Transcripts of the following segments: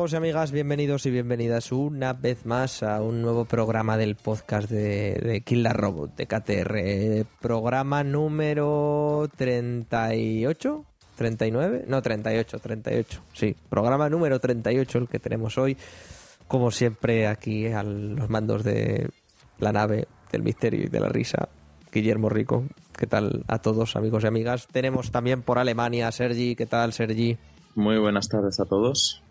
Amigos y amigas, bienvenidos y bienvenidas una vez más a un nuevo programa del podcast de, de Kill the Robot de KTR. Programa número 38, 39, no 38, 38, sí, programa número 38 el que tenemos hoy. Como siempre aquí a los mandos de la nave del misterio y de la risa, Guillermo Rico. ¿Qué tal a todos amigos y amigas? Tenemos también por Alemania a Sergi. ¿Qué tal Sergi? Muy buenas tardes a todos.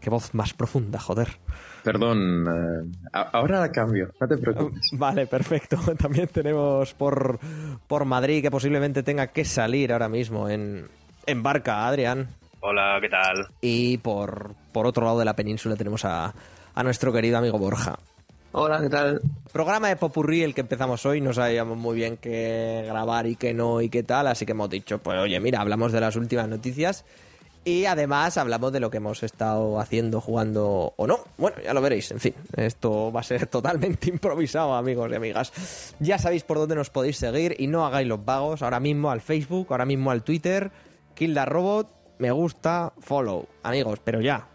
Qué voz más profunda, joder. Perdón, eh, ahora la cambio, no te preocupes. Vale, perfecto. También tenemos por, por Madrid que posiblemente tenga que salir ahora mismo en, en barca, Adrián. Hola, ¿qué tal? Y por, por otro lado de la península tenemos a, a nuestro querido amigo Borja. Hola, ¿qué tal? Programa de Popurrí, el que empezamos hoy, no sabíamos muy bien qué grabar y qué no y qué tal, así que hemos dicho, pues oye, mira, hablamos de las últimas noticias y además hablamos de lo que hemos estado haciendo, jugando o no. Bueno, ya lo veréis. En fin, esto va a ser totalmente improvisado, amigos y amigas. Ya sabéis por dónde nos podéis seguir y no hagáis los vagos. Ahora mismo al Facebook, ahora mismo al Twitter. Kill Robot, me gusta, follow. Amigos, pero ya.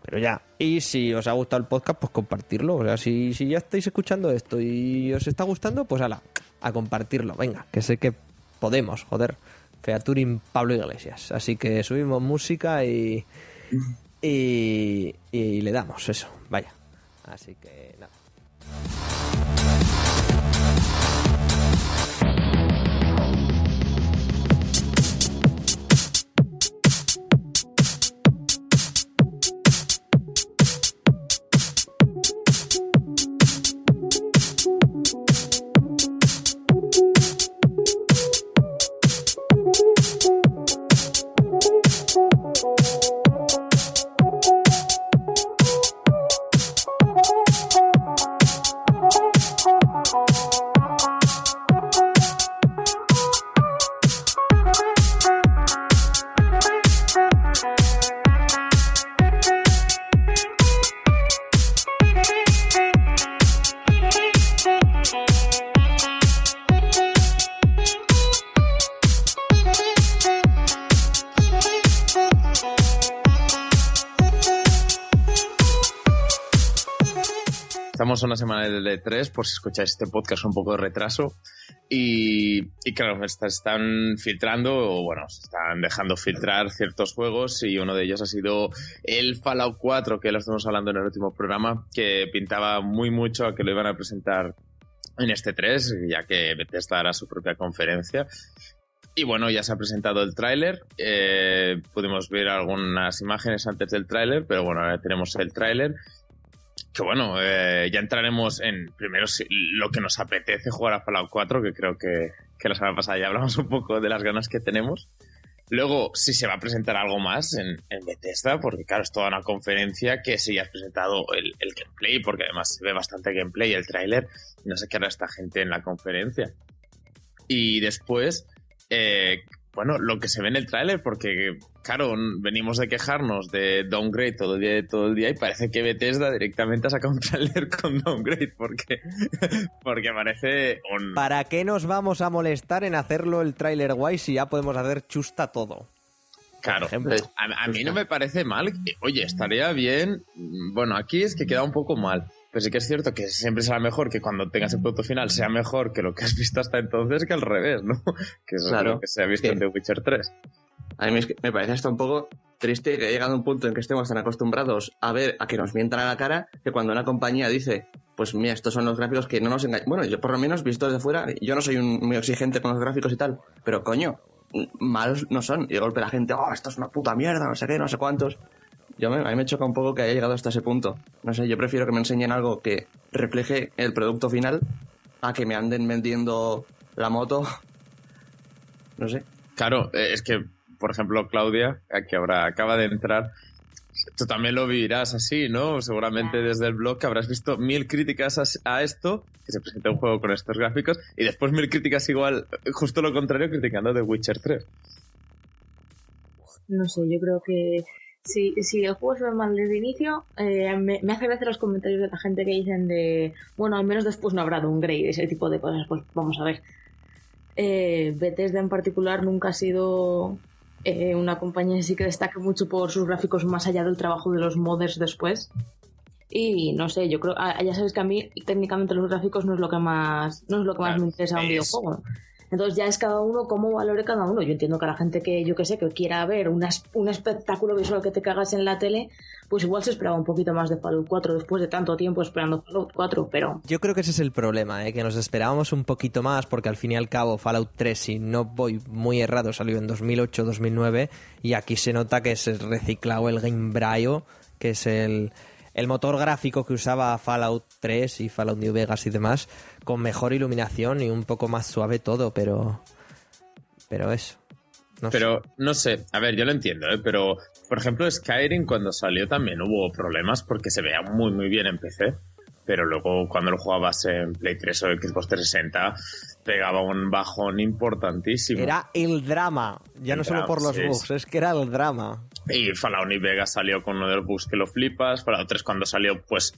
Pero ya. Y si os ha gustado el podcast, pues compartirlo. O sea, si, si ya estáis escuchando esto y os está gustando, pues ala, a compartirlo. Venga, que sé que podemos, joder. Featuring Pablo Iglesias. Así que subimos música y, y, y le damos eso, vaya. Así que nada. Semana de 3 por si escucháis este podcast un poco de retraso. Y, y claro, están filtrando, o bueno, se están dejando filtrar ciertos juegos y uno de ellos ha sido el Fallout 4, que lo estamos hablando en el último programa, que pintaba muy mucho a que lo iban a presentar en este 3, ya que Bethesda hará su propia conferencia. Y bueno, ya se ha presentado el tráiler. Eh, pudimos ver algunas imágenes antes del tráiler, pero bueno, ahora tenemos el tráiler. Que bueno, eh, ya entraremos en primero lo que nos apetece jugar a Fallout 4, que creo que, que la semana pasada ya hablamos un poco de las ganas que tenemos. Luego, si se va a presentar algo más en, en Bethesda, porque claro, es toda una conferencia que si ya has presentado el, el, gameplay, porque además se ve bastante gameplay, el tráiler, no sé qué hará esta gente en la conferencia. Y después, eh, bueno, lo que se ve en el tráiler, porque claro, venimos de quejarnos de Downgrade todo el día, todo el día y parece que Bethesda directamente ha sacado un tráiler con Downgrade, porque, porque parece un... ¿Para qué nos vamos a molestar en hacerlo el tráiler guay si ya podemos hacer chusta todo? Claro, a, a, mí no me parece mal. Oye, estaría bien. Bueno, aquí es que queda un poco mal. Pero sí que es cierto que siempre será mejor que cuando tengas el producto final sea mejor que lo que has visto hasta entonces que al revés, ¿no? Que eso claro, es lo que se ha visto sí. en The Witcher 3. A mí me parece hasta un poco triste que haya llegado un punto en que estemos tan acostumbrados a ver a que nos mientan a la cara que cuando una compañía dice, pues mira, estos son los gráficos que no nos engañan. Bueno, yo por lo menos visto desde fuera, yo no soy un, muy exigente con los gráficos y tal, pero coño, malos no son. Y de golpe la gente, oh, esto es una puta mierda, no sé qué, no sé cuántos. Yo me, a mí me choca un poco que haya llegado hasta ese punto. No sé, yo prefiero que me enseñen algo que refleje el producto final a que me anden vendiendo la moto. No sé. Claro, es que, por ejemplo, Claudia, que ahora acaba de entrar, tú también lo vivirás así, ¿no? Seguramente desde el blog que habrás visto mil críticas a, a, esto, que se presenta un juego con estos gráficos, y después mil críticas igual, justo lo contrario, criticando The Witcher 3. No sé, yo creo que si, si el juego se ve mal desde el inicio, eh, me, me, hace gracia los comentarios de la gente que dicen de, bueno, al menos después no habrá downgrade, ese tipo de cosas. Pues vamos a ver. Eh, Bethesda en particular nunca ha sido eh, una compañía sí que destaca mucho por sus gráficos más allá del trabajo de los modders después. Y no sé, yo creo, ah, ya sabes que a mí técnicamente los gráficos no es lo que más, no es lo que más Claro, me interesa en un videojuego. Entonces ya es cada uno cómo valore cada uno. Yo entiendo que a la gente que, yo que sé, que quiera ver un espectáculo visual que te cagas en la tele, pues igual se esperaba un poquito más de Fallout 4 después de tanto tiempo esperando Fallout 4, pero Yo creo que ese es el problema, ¿eh? que nos esperábamos un poquito más porque al fin y al cabo Fallout 3, si no voy muy errado, salió en 2008-2009 y aquí se nota que es reciclado el Gamebryo, que es el, el motor gráfico que usaba Fallout 3 y Fallout New Vegas y demás, con mejor iluminación y un poco más suave todo, pero... Pero eso. No sé. Pero no sé, a ver, yo lo entiendo, ¿eh? pero por ejemplo, Skyrim cuando salió también hubo problemas porque se veía muy, muy bien en PC. Pero luego cuando lo jugabas en Play 3 o Xbox 360 pegaba un bajón importantísimo. Era el drama, ya no solo por los sí, bugs, es que era el drama. Y Fallout New Vegas salió con uno de los bugs que lo flipas. Fallout 3 cuando salió, pues,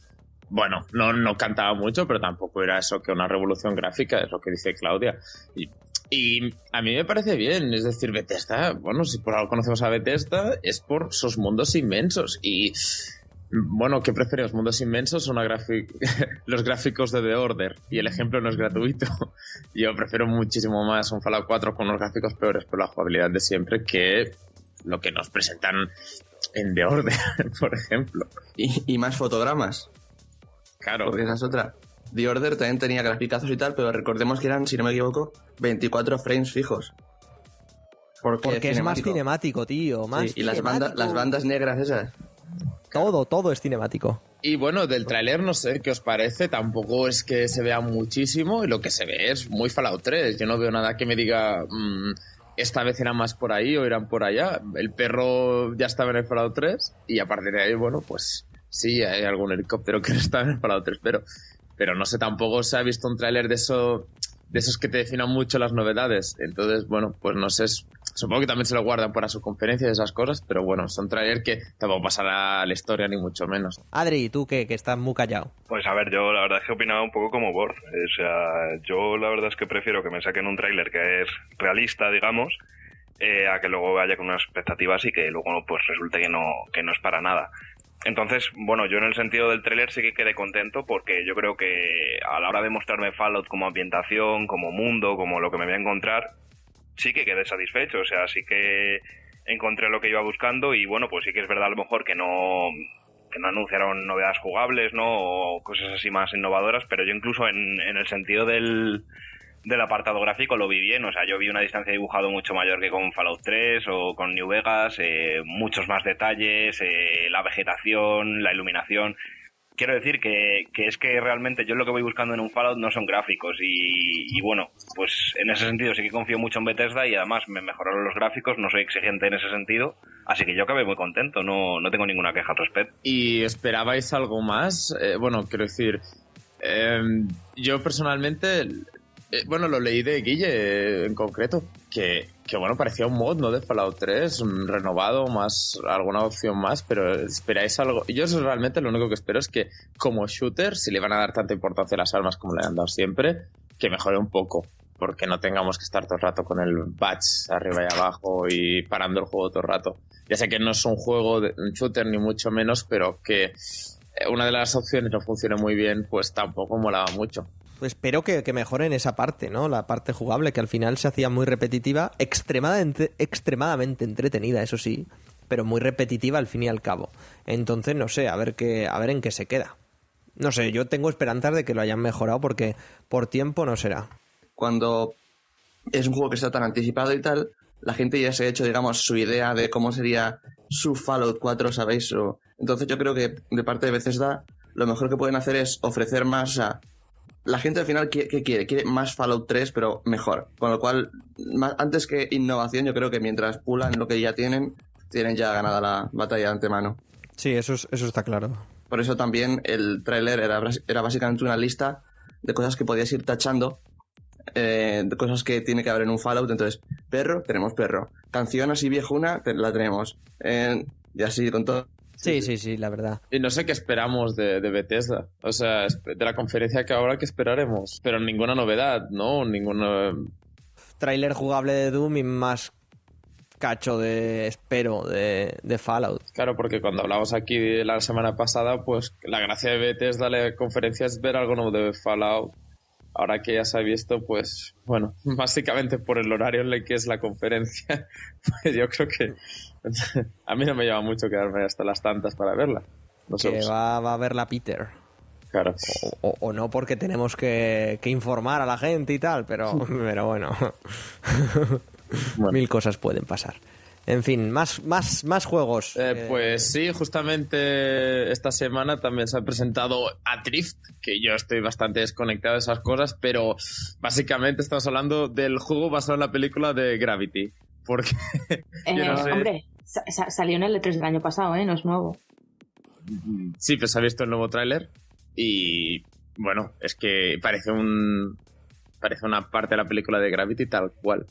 bueno, no, no cantaba mucho, pero tampoco era eso que una revolución gráfica, es lo que dice Claudia. Y, y a mí me parece bien, es decir, Bethesda, bueno, si por algo conocemos a Bethesda, es por sus mundos inmensos. Y, bueno, ¿qué preferimos? ¿Mundos inmensos o una los gráficos de The Order? Y el ejemplo no es gratuito. Yo prefiero muchísimo más un Fallout 4 con unos gráficos peores, pero la jugabilidad de siempre que lo que nos presentan en The Order, por ejemplo. Y, y más fotogramas, Claro, porque esa es otra. The Order también tenía graficazos y tal, pero recordemos que eran, si no me equivoco, 24 frames fijos. Porque, Porque es más cinemático, tío. Más Sí, y las, bandas las bandas negras esas. Todo, todo es cinemático. Y bueno, del tráiler no sé qué os parece, tampoco es que se vea muchísimo y lo que se ve es muy Fallout 3. Yo no veo nada que me diga "Mm, esta vez irán más por ahí o irán por allá. El perro ya estaba en el Fallout 3 y a partir de ahí, bueno, pues sí, hay algún helicóptero que no está en el Fallout 3, pero, pero no sé, tampoco se ha visto un tráiler de eso de esos que te definan mucho las novedades. Entonces, bueno, pues no sé, supongo que también se lo guardan para su conferencia y esas cosas, pero bueno, son trailers que tampoco pasará a la historia ni mucho menos. Adri, tú que, que estás muy callado. Pues a ver, yo la verdad es que opinaba un poco como Borz. O sea, yo la verdad es que prefiero que me saquen un tráiler que es realista, digamos, eh, a que luego vaya con unas expectativas y que luego pues resulte que no, que no es para nada. Entonces, bueno, yo en el sentido del tráiler sí que quedé contento porque yo creo que a la hora de mostrarme Fallout como ambientación, como mundo, como lo que me voy a encontrar, sí que quedé satisfecho. O sea, sí que encontré lo que iba buscando y bueno, pues sí que es verdad a lo mejor que no que no anunciaron novedades jugables, ¿no? O cosas así más innovadoras, pero yo incluso en, en el sentido del, del apartado gráfico lo vi bien, o sea, yo vi una distancia dibujado mucho mayor que con Fallout 3 o con New Vegas, eh, muchos más detalles, eh, la vegetación, la iluminación. Quiero decir que, que es que realmente yo lo que voy buscando en un Fallout no son gráficos y, bueno, pues en ese sentido sí que confío mucho en Bethesda y además me mejoraron los gráficos, no soy exigente en ese sentido, así que yo acabé muy contento, no, no tengo ninguna queja al respecto. ¿Y esperabais algo más? Eh, bueno, quiero decir, yo personalmente, eh, bueno, lo leí de Guille eh, en concreto, que, que bueno, parecía un mod, ¿no? De Fallout 3, un renovado, más alguna opción más, pero esperáis algo. Yo realmente lo único que espero es que como shooter, si le van a dar tanta importancia a las armas como le han dado siempre, que mejore un poco. Porque no tengamos que estar todo el rato con el batch arriba y abajo y parando el juego todo el rato. Ya sé que no es un juego de un shooter ni mucho menos, pero que eh, una de las opciones no funcione muy bien, pues tampoco molaba mucho. Pues espero que, mejoren esa parte, ¿no? La parte jugable, que al final se hacía muy repetitiva, extremadamente, extremadamente entretenida, eso sí, pero muy repetitiva al fin y al cabo. Entonces, no sé, a ver qué, a ver en qué se queda. No sé, yo tengo esperanzas de que lo hayan mejorado porque por tiempo no será. Cuando es un juego que está tan anticipado y tal, la gente ya se ha hecho, digamos, su idea de cómo sería su Fallout 4, ¿sabéis? O- Entonces yo creo que de parte de Bethesda lo mejor que pueden hacer es ofrecer más, sea, la gente al final, ¿qué, qué quiere? Quiere más Fallout 3, pero mejor. Con lo cual, más- antes que innovación, yo creo que mientras pulan lo que ya tienen, tienen ya ganada la batalla de antemano. Sí, eso, es- eso está claro. Por eso también el tráiler era, era básicamente una lista de cosas que podías ir tachando, eh, de cosas que tiene que haber en un Fallout. Entonces, perro, tenemos perro. Canción así viejuna, la tenemos. Eh, y así con todo. Sí, sí, sí, la verdad. Y no sé qué esperamos de, de Bethesda. O sea, de la conferencia que ahora, ¿qué esperaremos? Pero ninguna novedad, ¿no? Ninguna... Trailer jugable de Doom y más cacho de, espero, de, de Fallout. Claro, porque cuando hablamos aquí la semana pasada, pues la gracia de Bethesda la conferencia es ver algo nuevo de Fallout. Ahora que ya se ha visto, pues bueno, básicamente por el horario en el que es la conferencia, pues yo creo que a mí no me lleva mucho quedarme hasta las tantas para verla. No sé, Que pues, va, va a verla Peter. claro. O, o- o no porque tenemos que, que informar a la gente y tal, pero, pero bueno. Bueno. Mil cosas pueden pasar. En fin, más, más, más juegos. Eh, Eh, pues sí, justamente esta semana también se ha presentado Adrift, que yo estoy bastante desconectado de esas cosas, pero básicamente estamos hablando del juego basado en la película de Gravity. Porque Eh, Yo no sé. Hombre, sa- sa- salió en el E3 del año pasado, ¿eh? No es nuevo. sí, pues se ha visto el nuevo tráiler y bueno, es que parece un parece una parte de la película de Gravity tal cual.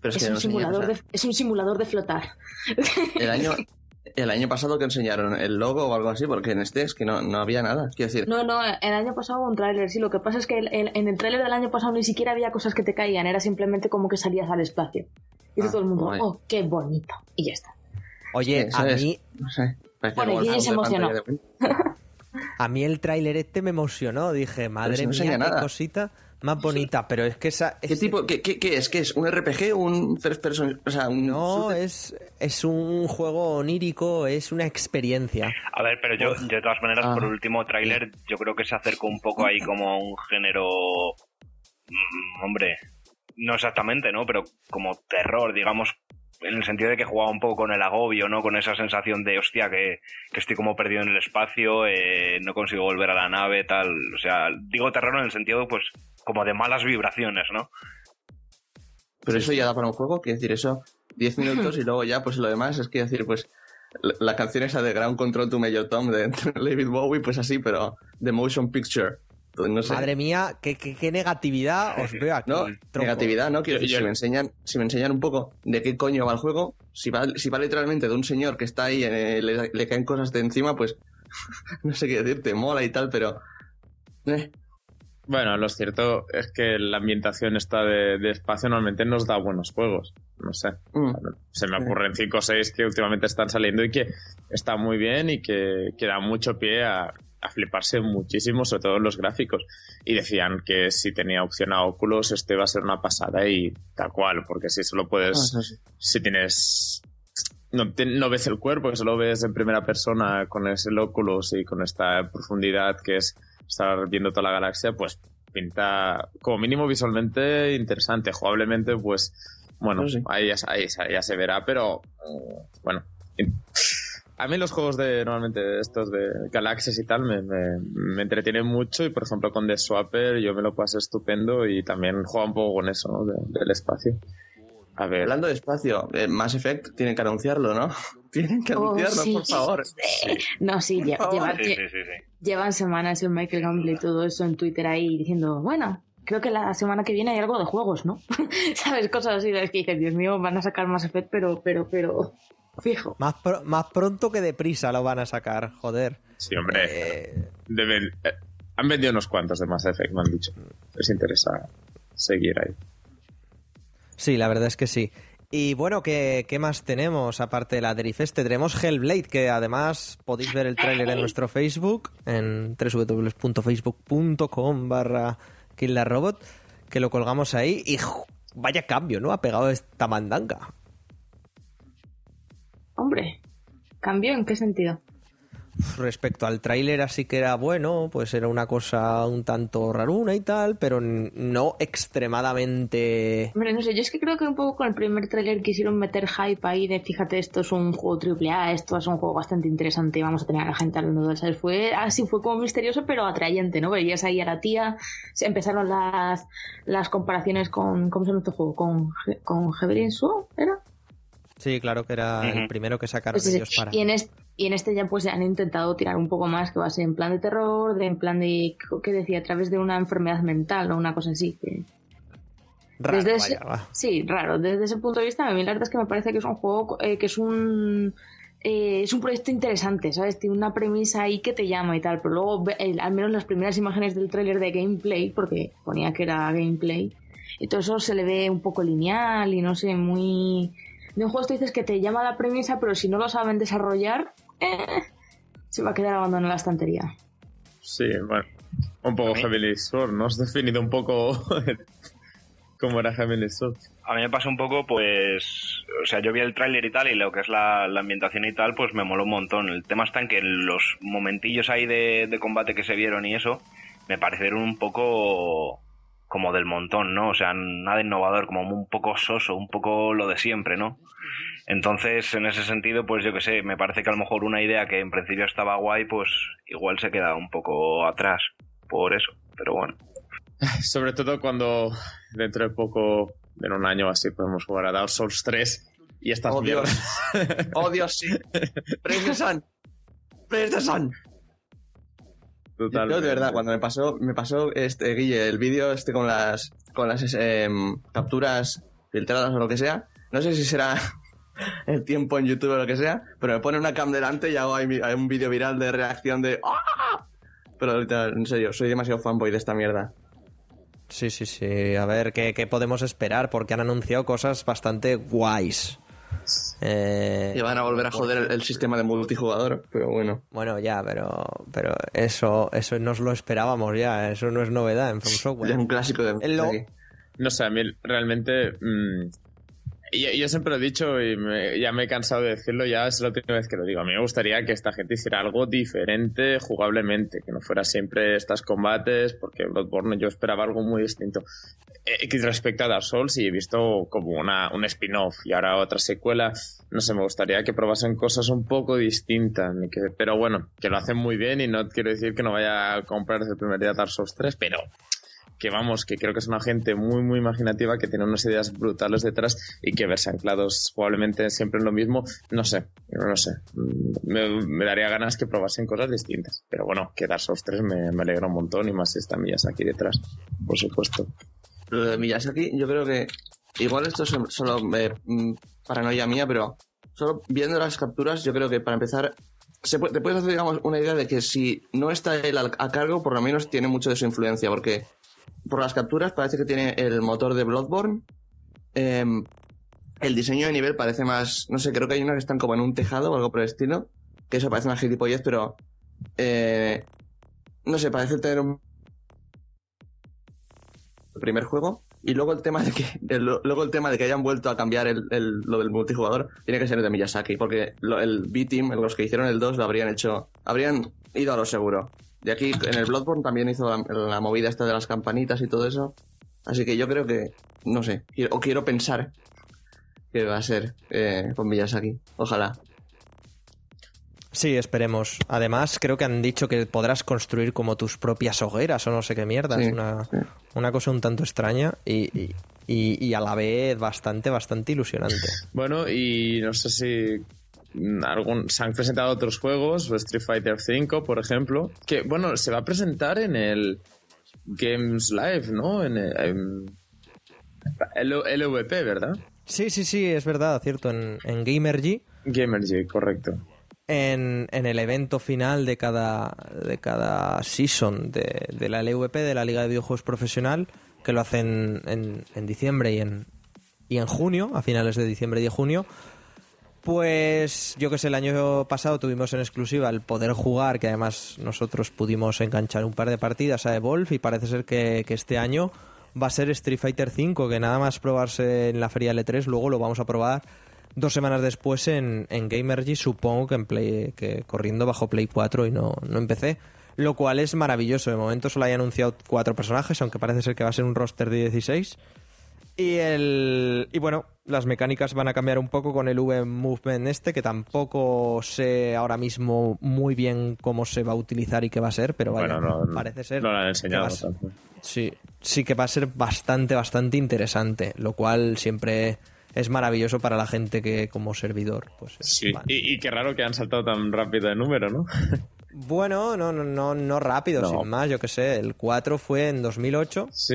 Pero es, Es que un, no enseñan, simulador o sea, de, es un simulador de flotar. el año el año pasado que enseñaron el logo o algo así, porque en este es que no, no había nada. Quiero decir, No, no, el año pasado hubo un tráiler, sí. Lo que pasa es que el- el- en el tráiler del año pasado ni siquiera había cosas que te caían, era simplemente como que salías al espacio. Y Ah, todo el mundo, guay. oh, qué bonito. Y ya está. Oye, a es. mí, no sé. Bueno, Guille se emocionó. a mí el tráiler este me emocionó. Dije, madre si no mía, qué nada. cosita más bonita. Pero es que esa... ¿Qué es- tipo, qué, qué, qué es? ¿Qué es? ¿Un RPG o un first person? O sea, un No, es, es un juego onírico, es una experiencia. A ver, pero yo, de todas maneras, Ah. por último tráiler, yo creo que se acercó un poco ahí como a un género... mm, Hombre, no exactamente, ¿no? Pero como terror, digamos, en el sentido de que jugaba un poco con el agobio, ¿no? Con esa sensación de, hostia, que, que estoy como perdido en el espacio, eh, no consigo volver a la nave, tal. O sea, digo terror en el sentido, pues, como de malas vibraciones, ¿no? Pero eso ya da para un juego, quiero decir, eso 10 minutos y luego ya, pues lo demás es que decir, pues la, la canción esa de Ground Control to Major Tom de David Bowie, pues así, pero de Motion Picture. Pues no sé. Madre mía, qué, qué- qué negatividad os veo aquí. No, negatividad, ¿no? Quiero si me enseñan, si me enseñan un poco de qué coño va el juego, si va, si va literalmente de un señor que está ahí, eh, le, le caen cosas de encima, pues no sé qué decirte, mola y tal, pero eh, Bueno, lo cierto es que la ambientación esta de, de espacio normalmente nos da buenos juegos. No sé. mm. Se me ocurren 5 o 6 que últimamente están saliendo y que están muy bien y que, que dan mucho pie a, a fliparse muchísimo, sobre todo los gráficos. Y decían que si tenía opción a Oculus, este va a ser una pasada y tal cual, porque si solo Ah, puedes, eso sí. si tienes. No, te- no ves el cuerpo, que solo ves en primera persona con ese Oculus y con esta profundidad que es estar viendo toda la galaxia, pues pinta como mínimo visualmente interesante. Jugablemente, pues bueno, No sé. ahí, ya, ahí ya- se verá, pero eh, bueno. A mí los juegos de normalmente estos de galaxias y tal me, me, me entretienen mucho y por ejemplo con The Swapper yo me lo paso estupendo y también juega un poco con eso, ¿no? De- del espacio. A ver, Hablando de espacio, eh, Mass Effect tienen que anunciarlo, ¿no? Tienen que Oh, anunciarlo, sí. por favor. No, sí, lle- Por favor. lleva- Sí, lle- sí, sí, sí. llevan semanas en Michael Gamble y todo eso en Twitter ahí diciendo, bueno, creo que la semana que viene hay algo de juegos, ¿no? ¿Sabes? Cosas así, es que dices, Dios mío, van a sacar más Effect, pero, pero, pero, fijo. Más, pro- más pronto que deprisa lo van a sacar, joder. sí, hombre, Eh, deben, eh, han vendido unos cuantos de Mass Effect, me han dicho. Les interesa seguir ahí. sí, la verdad es que sí. Y bueno, ¿qué, qué más tenemos aparte de la Derifeste? Tenemos Hellblade, que además podéis ver el tráiler en nuestro Facebook, en www.facebook.com barra Robot, que lo colgamos ahí y ¡ju! vaya cambio, ¿no? Ha pegado esta mandanga. Hombre, ¿cambió en qué sentido? Respecto al tráiler así que era bueno, pues era una cosa un tanto raruna y tal, pero no extremadamente... Hombre, no sé, yo es que creo que un poco con el primer tráiler quisieron meter hype ahí de fíjate, esto es un juego triple A, esto es un juego bastante interesante y vamos a tener a la gente hablando de ¿sabes? Fue así, fue como misterioso pero atrayente, ¿no? Veías ahí a la tía, se empezaron las, las comparaciones con, ¿cómo se llama este juego? ¿Con, con Heaven Sword, ¿era? Sí, claro que era el primero que sacaron Pues sí, ellos para... y, en este, y en este ya pues han intentado tirar un poco más, que va a ser en plan de terror, de en plan de, ¿qué decía? A través de una enfermedad mental o una cosa así. Que... Raro, Desde ese- vaya, va. Sí, raro. Desde ese punto de vista, a mí la verdad es que me parece que es un juego eh, que es un. eh, es un proyecto interesante, ¿sabes? Tiene una premisa ahí que te llama y tal, pero luego, al menos las primeras imágenes del tráiler de gameplay, porque ponía que era gameplay, y todo eso se le ve un poco lineal y no sé, muy. De un juego tú dices que te llama la premisa, pero si no lo saben desarrollar, eh, se va a quedar abandonado en la estantería. Sí, bueno, un poco Heavenly Sword, ¿no? Has definido un poco cómo era Heavenly Sword. A mí me pasó un poco, pues, o sea, yo vi el tráiler y tal, y lo que es la, la ambientación y tal, pues me moló un montón. El tema está en que los momentillos ahí de, de combate que se vieron y eso, me parecieron un poco como del montón, ¿no? O sea, nada innovador, como un poco soso, un poco lo de siempre, ¿no? Entonces, en ese sentido, pues yo que sé, me parece que a lo mejor una idea que en principio estaba guay, pues igual se queda un poco atrás por eso, pero bueno. Sobre todo cuando dentro de poco, en un año así, podemos jugar a Dark Souls 3 y estas Oh, Dios. mierdas. Oh, Dios, sí. Praise the sun. Praise the sun. Yo, Totalmente. de verdad, cuando me pasó, me pasó este Guille, el vídeo este con las con las em, capturas filtradas o lo que sea, no sé si será el tiempo en YouTube o lo que sea, pero me pone una cam delante y hago ahí hay un vídeo viral de reacción de ¡Ah! Pero ahorita, en serio, soy demasiado fanboy de esta mierda. Sí, sí, sí. A ver, ¿qué, qué podemos esperar? Porque han anunciado cosas bastante guays. Eh, Y van a volver a joder el, el sistema de multijugador, pero bueno. Bueno, ya, pero, pero eso, eso nos lo esperábamos ya. Eso no es novedad en From Ya es Software. un clásico de, lo-. No sé, a mí realmente. mm, y- yo, siempre lo he dicho y me- ya me he cansado de decirlo, ya es la última vez que lo digo. A mí me gustaría que esta gente hiciera algo diferente jugablemente, que no fuera siempre estos combates, porque Bloodborne yo esperaba algo muy distinto. Eh, respecto a Dark Souls, y he visto como una, un spin-off y ahora otra secuela, no sé, me gustaría que probasen cosas un poco distintas. que- pero bueno, que lo hacen muy bien y no quiero decir que no vaya a comprar desde el primer día Dark Souls 3, pero que vamos, que creo que es una gente muy, muy imaginativa, que tiene unas ideas brutales detrás y que verse anclados probablemente siempre en lo mismo, no sé, no sé. Mm, Me, daría ganas que probasen cosas distintas. Pero bueno, que Dark Souls 3 me, me alegra un montón y más si está Miyazaki detrás, por supuesto. Lo de Miyazaki, yo creo que. Igual esto es solo eh, mm, paranoia mía, pero solo viendo las capturas, yo creo que para empezar. Se puede- te puedes hacer, digamos, una idea de que si no está él a cargo, por lo menos tiene mucho de su influencia, porque por las capturas parece que tiene el motor de Bloodborne. em, el diseño de nivel parece más. No sé, creo que hay unas que están como en un tejado o algo por el estilo. Que eso parece una gilipollez, pero. eh, no sé, parece tener un el primer juego. Y luego el tema de que el- luego el tema de que hayan vuelto a cambiar el, el- lo del multijugador tiene que ser de Miyazaki, porque lo- el B-Team, los que hicieron el 2, lo habrían hecho, habrían ido a lo seguro. De aquí en el Bloodborne también hizo la, la movida esta de las campanitas y todo eso. Así que yo creo que, no sé, quiero- o quiero pensar que va a ser eh, con Miyazaki. Ojalá. Sí, esperemos. Además, creo que han dicho que podrás construir como tus propias hogueras o no sé qué mierda. Sí, es una, sí. una cosa un tanto extraña y, y, y- a la vez bastante, bastante ilusionante. Bueno, y no sé si algún, se han presentado otros juegos, Street Fighter V, por ejemplo, que, bueno, se va a presentar en el Games Live, ¿no? En el, en el LVP, ¿verdad? Sí, sí, sí, es verdad, cierto. En, en Gamergy, Gamergy, correcto. en, en el evento final de cada, de cada season de, de la LVP, de la Liga de Videojuegos Profesional, que lo hacen en, en diciembre y en, y en junio, a finales de diciembre y de junio. Pues yo que sé, el año pasado tuvimos en exclusiva el poder jugar, que además nosotros pudimos enganchar un par de partidas a Evolve y parece ser que, este año va a ser Street Fighter V, que nada más probarse en la feria L3, luego lo vamos a probar dos semanas después en, en Gamergy, supongo que en Play, que corriendo bajo Play 4 y no, no en PC. Lo cual es maravilloso. De momento solo hay anunciado cuatro personajes, aunque parece ser que va a ser un roster de 16. Y el y bueno, las mecánicas van a cambiar un poco con el V Movement este, que tampoco sé ahora mismo muy bien cómo se va a utilizar y qué va a ser, pero vaya, bueno, no, parece ser No lo han que va enseñado. tampoco. Sí, sí que va a ser bastante, bastante interesante, lo cual siempre es maravilloso para la gente que como servidor, pues Sí, vale. y, y qué raro que han saltado tan rápido de número, ¿no? Bueno, no, no, no, no rápido, No. sin más, yo que sé, el 4 fue en 2008 Sí,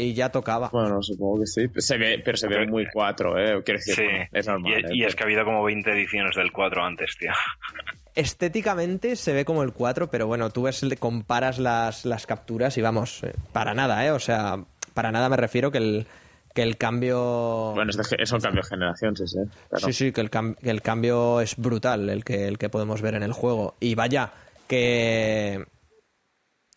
y ya tocaba. bueno, supongo que sí. Se ve, pero se ve muy cuatro, ¿eh? Quiero decir, Sí, bueno, es normal. ¿eh? y, es que ha habido como 20 ediciones del 4 antes, tío. Estéticamente se ve como el 4, pero bueno, tú ves, comparas las, las capturas y vamos, eh, para nada, ¿eh? O sea, para nada me refiero que el, que el cambio... Bueno, es, de, es un cambio de generación, sí, sí. claro. Sí, sí, que el, cam- que el cambio es brutal, el que, el que podemos ver en el juego. Y vaya, que...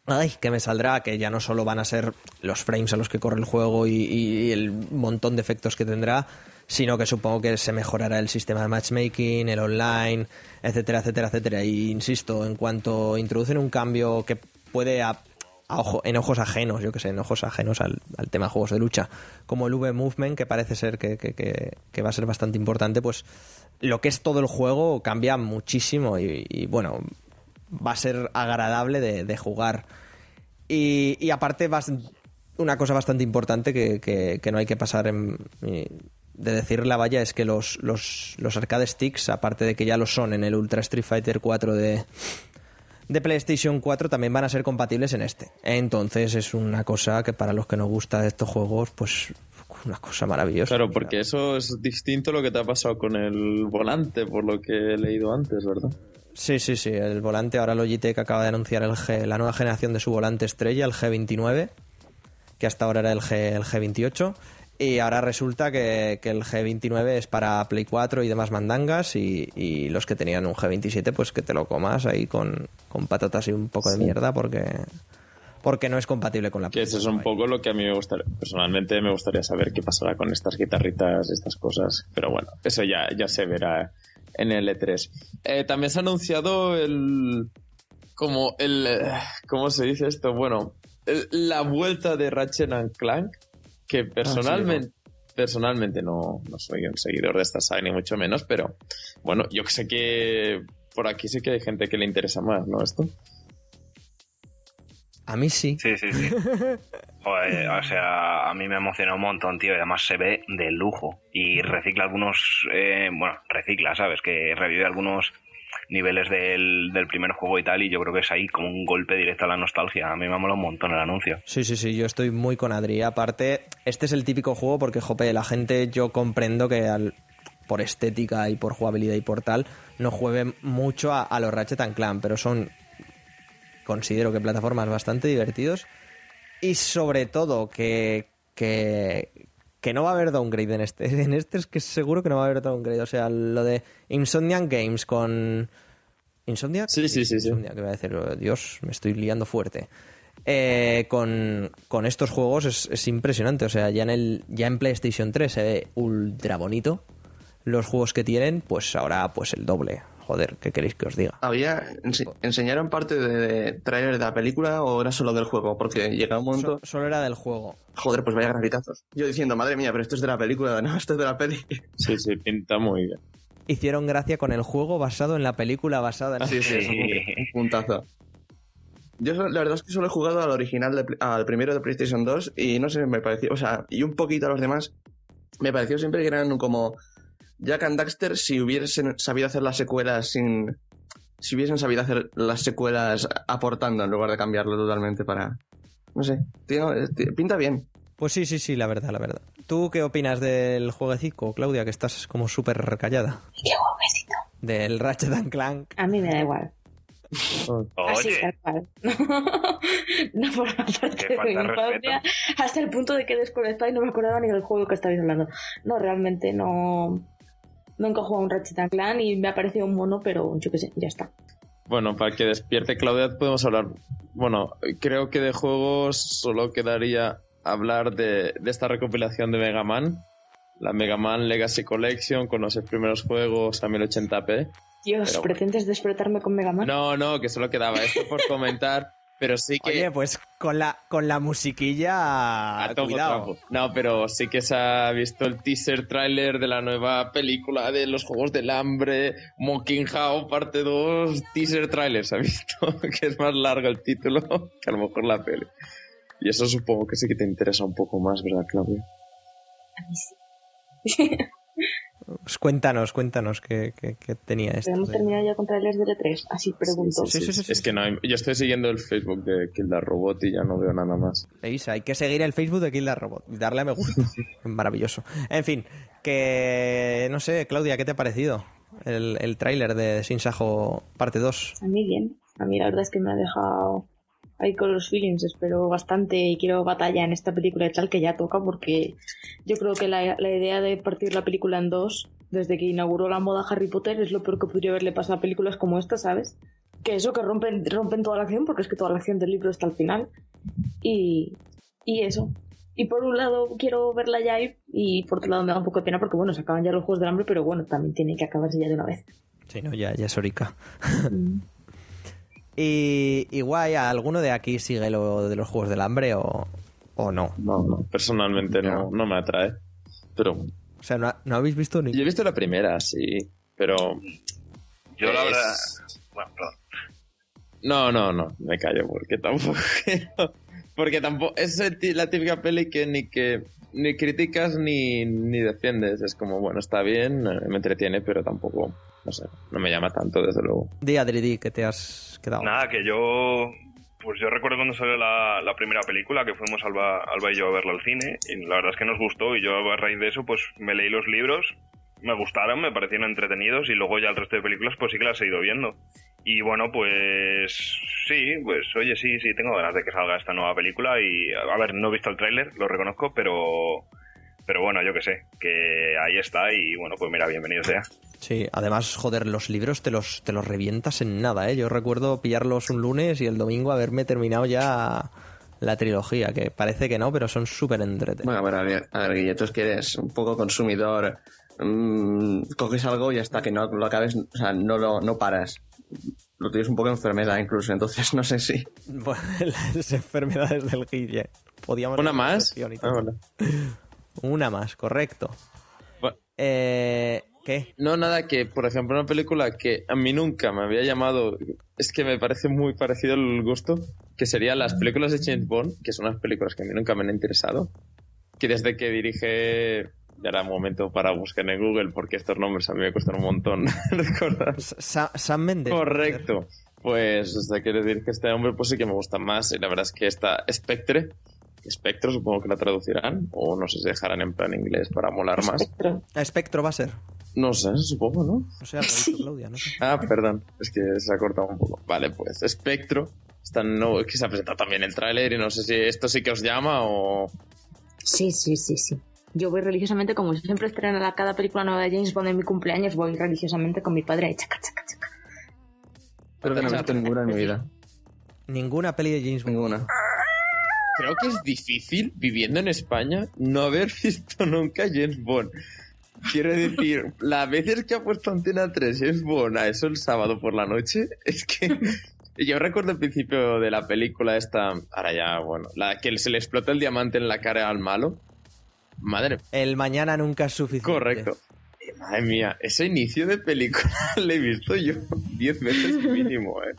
Ay, que me saldrá que ya no solo van a ser los frames a los que corre el juego y, y el montón de efectos que tendrá, sino que supongo que se mejorará el sistema de matchmaking, el online, etcétera, etcétera, etcétera. Y insisto, en cuanto introducen un cambio que puede a- ojo- en ojos ajenos, yo que sé, en ojos ajenos al, al tema de juegos de lucha, como el V-Movement, que parece ser que, que- que- que va a ser bastante importante, pues lo que es todo el juego cambia muchísimo y, y, bueno, va a ser agradable de, jugar. Y, y aparte, una cosa bastante importante que, que- que no hay que pasar en- y de decirla, vaya, es que los, los, los arcade sticks, aparte de que ya lo son en el Ultra Street Fighter 4 de, de PlayStation 4 también van a ser compatibles en este. Entonces es una cosa que para los que nos gusta estos juegos, pues una cosa maravillosa. Claro, porque eso es distinto a lo que te ha pasado con el volante, por lo que he leído antes, ¿verdad? Sí, sí, sí. El volante, ahora Logitech acaba de anunciar el G, la nueva generación de su volante estrella, el G29, que hasta ahora era el, G, el G28. Y ahora resulta que, que el G29 es para Play 4 y demás mandangas y, y los que tenían un G27 pues que te lo comas ahí con, con patatas y un poco de mierda porque, porque no es compatible con la Que eso es un poco lo que a mí me gustaría, personalmente me gustaría saber qué pasará con estas guitarritas, estas cosas. Pero bueno, eso ya, ya se verá en el E3. Eh, también se ha anunciado el... como el... ¿Cómo se dice esto? Bueno, el- la vuelta de Ratchet and Clank, que personalmente... Personalmente no, no soy un seguidor de esta saga, ni mucho menos, pero bueno, yo sé que por aquí sí que hay gente que le interesa más, ¿no? Esto. A mí sí. Sí, sí, sí. Joder, o sea, a mí me emociona un montón, tío. Y además se ve de lujo. Y recicla algunos. eh, bueno, recicla, ¿sabes? Que revive algunos niveles del, del primer juego y tal. Y yo creo que es ahí como un golpe directo a la nostalgia. A mí me mola un montón el anuncio. Sí, sí, sí, yo estoy muy con Adri. Aparte, este es el típico juego porque, jope, la gente yo comprendo que al- por estética y por jugabilidad y por tal, no juegue mucho a, a los Ratchet and Clank, pero son, considero que plataformas bastante divertidos y sobre todo que, que, que no va a haber downgrade en este. En este es que seguro que no va a haber downgrade. O sea, lo de Insomniac Games con... ¿Insomniac? Sí, sí, sí, sí. Insomniac, que voy a decir, Dios, me estoy liando fuerte. Eh, con, con estos juegos es, es impresionante. O sea, ya en, el, ya en PlayStation 3 se ve ultra bonito. Los juegos que tienen, pues ahora pues el doble. Joder, ¿qué queréis que os diga? Había, ense- ¿Enseñaron parte de, trailer de la película o era solo del juego? Porque llega un momento... So- solo era del juego. Joder, pues vaya grafitazos. Yo diciendo, madre mía, pero esto es de la película, no, esto es de la peli. Sí, sí, pinta muy bien. Hicieron gracia con el juego basado en la película basada en... Sí, sí, es un, un puntazo. Yo la verdad es que solo he jugado al original, de al primero de PlayStation 2 y no sé, me pareció, o sea, y un poquito a los demás, me pareció siempre que eran como Jack and Daxter si hubiesen sabido hacer las secuelas sin... Si hubiesen sabido hacer las secuelas aportando en lugar de cambiarlo totalmente para... No sé, tío, eh, tío, pinta bien. Pues sí, sí, sí, la verdad, la verdad. ¿Tú qué opinas del jueguecito, Claudia, que estás como súper callada? ¿Qué jueguecito? Del Ratchet and Clank. A mí me da igual. Así, Oye, tal cual. no forma parte de mi infancia hasta el punto de que desconectaba y no me acordaba ni del juego que estabais hablando. No, realmente no. Nunca he jugado un Ratchet and Clank y me ha parecido un mono, pero yo qué sé, ya está. Bueno, para que despierte Claudia podemos hablar. Bueno, creo que de juegos solo quedaría hablar de, de esta recopilación de Mega Man. La Mega Man Legacy Collection con los primeros juegos a 1080p. Dios, bueno. ¿pretendes despertarme con Mega Man? No, no, que solo quedaba esto por comentar. Pero sí que. Oye, pues con la, con la musiquilla... a todo cuidado. trapo. No, pero sí que se ha visto el teaser trailer de la nueva película de los Juegos del Hambre, Mocking How, parte 2, teaser trailer, se ha visto, que es más largo el título que a lo mejor la peli. Y eso supongo que sí que te interesa un poco más, ¿verdad, Claudia? A mí sí. Pues cuéntanos, cuéntanos qué, qué- qué tenía esto. ¿Podemos de- terminar ya con trailers de E3? Así pregunto. Sí, sí, sí, sí, es que no hay- yo estoy siguiendo el Facebook de the Robot y ya no veo nada más. Hay que seguir el Facebook de the Robot y darle a me gusta. Maravilloso. En fin, que no sé, Claudia, ¿qué te ha parecido el, el tráiler de Sin Sajo parte 2? A mí bien. A mí la verdad es que me ha dejado ahí con los feelings, espero bastante y quiero batalla en esta película y tal que ya toca porque yo creo que la, la idea de partir la película en dos desde que inauguró la moda Harry Potter es lo peor que podría haberle pasado a películas como esta, ¿sabes? Que eso que rompen, rompen toda la acción porque es que toda la acción del libro está al final y, y eso. Y por un lado quiero verla ya y, y por otro lado me da un poco de pena porque bueno, se acaban ya los Juegos del Hambre, pero bueno, también tiene que acabarse ya de una vez. Sí, no, ya, ya es horica. y, y guay, ¿alguno de aquí sigue lo de los Juegos del Hambre o, o no? No, no, personalmente no, no me atrae. Pero O sea, ¿no, no habéis visto ni...? yo he visto la primera, sí, pero Yo la verdad... Bueno, perdón. no, no, no, me callo porque tampoco porque tampoco es la típica peli que ni que ni criticas ni, ni defiendes, es como bueno, está bien, me entretiene, pero tampoco, no sé, no me llama tanto desde luego. Di, Adri, di, que te has quedado. Nada, que yo... Pues yo recuerdo cuando salió la, la primera película, que fuimos Alba, Alba y yo a verla al cine, y la verdad es que nos gustó, y yo a raíz de eso, pues me leí los libros, me gustaron, me parecieron entretenidos, y luego ya el resto de películas, pues sí que las he ido viendo. Y bueno, pues sí, pues oye, sí, sí, tengo ganas de que salga esta nueva película, y a ver, no he visto el tráiler, lo reconozco, pero... Pero bueno, yo que sé, que ahí está, y bueno, pues mira, bienvenido sea. Sí, además, joder, los libros te los, te los revientas en nada, ¿eh? Yo recuerdo pillarlos un lunes y el domingo haberme terminado ya la trilogía, que parece que no, pero son súper entretenidos. Bueno, a ver, a ver, Guille, tú es que eres un poco consumidor. mm, coges algo y hasta que no lo acabes, o sea, no lo no paras. Lo tienes un poco de enfermedad incluso, entonces no sé si. Bueno, las enfermedades del Guille. Podíamos ¿Una más? Ah. Una más, correcto. Bueno. Eh, ¿Qué? No, nada, que por ejemplo una película que a mí nunca me había llamado, es que me parece muy parecido el gusto, que serían las películas de James Bond, que son unas películas que a mí nunca me han interesado, que desde que dirige, ya era momento para buscar en Google, porque estos nombres a mí me cuestan un montón recordar. Sa- Sam Mendes. Correcto. Pues desde que dirige este hombre, pues sí que me gusta más, y la verdad es que esta Spectre, Espectro supongo que la traducirán, o no sé si dejarán en plan inglés para molar más. Espectro. Ah, Espectro va a ser. No sé, supongo, ¿no? O sea, lo ha dicho Claudia, no sé. Ah, perdón, es que se ha cortado un poco. Vale, pues Espectro. Está no, es que se ha presentado también el tráiler y no sé si esto sí que os llama o... Sí, sí, sí, sí. Yo voy religiosamente, como siempre estrena cada película nueva de James Bond en mi cumpleaños, voy religiosamente con mi padre ahí, chaca, chaca, chaca. Que no he visto ninguna en mi vida. Ninguna peli de James Bond. Ninguna. Creo que es difícil, viviendo en España, no haber visto nunca James Bond. Quiero decir, las veces que ha puesto Antena 3 James Bond a eso el sábado por la noche, es que... Yo recuerdo el principio de la película esta, ahora ya, bueno, la que se le explota el diamante en la cara al malo. Madre El mañana nunca es suficiente. Correcto. Eh, Madre mía, ese inicio de película lo he visto yo diez veces mínimo, eh.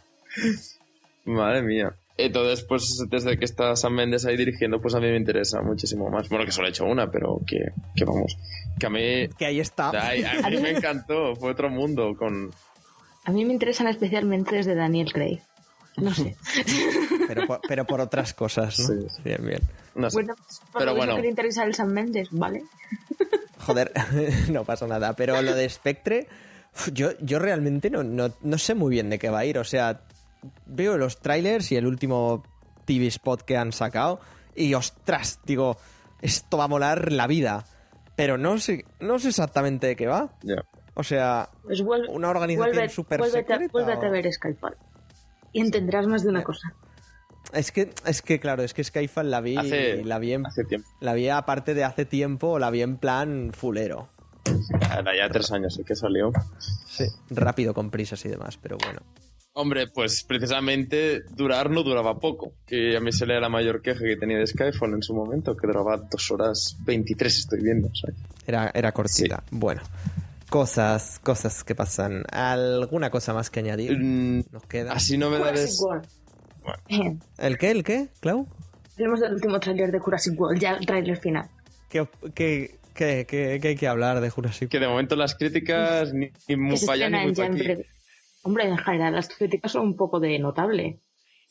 Madre mía. Entonces, pues desde que está Sam Mendes ahí dirigiendo, pues a mí me interesa muchísimo más. Bueno, que solo he hecho una, pero que, que vamos. Que a mí, Que ahí está. ay, a mí me encantó, fue otro mundo con... A mí me interesan especialmente desde Daniel Craig. No sé. Pero, por, pero por otras cosas, ¿no? Sí. Bien, bien. No sé. Bueno, por Pero bueno. que te interesa el San Méndez, ¿vale? Joder, no pasa nada. Pero lo de Spectre, yo, yo realmente no, no, no sé muy bien de qué va a ir. O sea, veo los trailers y el último TV spot que han sacado y ostras, digo, esto va a molar la vida. Pero no sé, no sé exactamente de qué va. O sea, Pues vuel- una organización vuelve- súper secreta. vuélvete a ver Skyfall. Y entenderás más de una cosa. Es que, es que claro, es que Skyfall la vi, Hace, la vi en, hace tiempo. la vi aparte de hace tiempo, la vi en plan fulero. Ahora ya tres años sí que salió. Sí, rápido con prisas y demás, pero bueno. Hombre, pues precisamente durar no duraba poco. Que a mí se le la mayor queja que tenía de Skyfall en su momento, que duraba dos horas 23, estoy viendo. o sea. Era, era cortita. Bueno, cosas, cosas que pasan. ¿Alguna cosa más que añadir? Mm, Nos queda. así World. Eh, ¿El qué? ¿El qué, Clau? Tenemos el último tráiler de Jurassic World, ya el tráiler final. ¿Qué, qué, qué, qué- qué hay que hablar de Jurassic Que de momento las críticas ni, ni muy para allá ni muy para aquí. Hombre, en general las críticas son un poco de notable.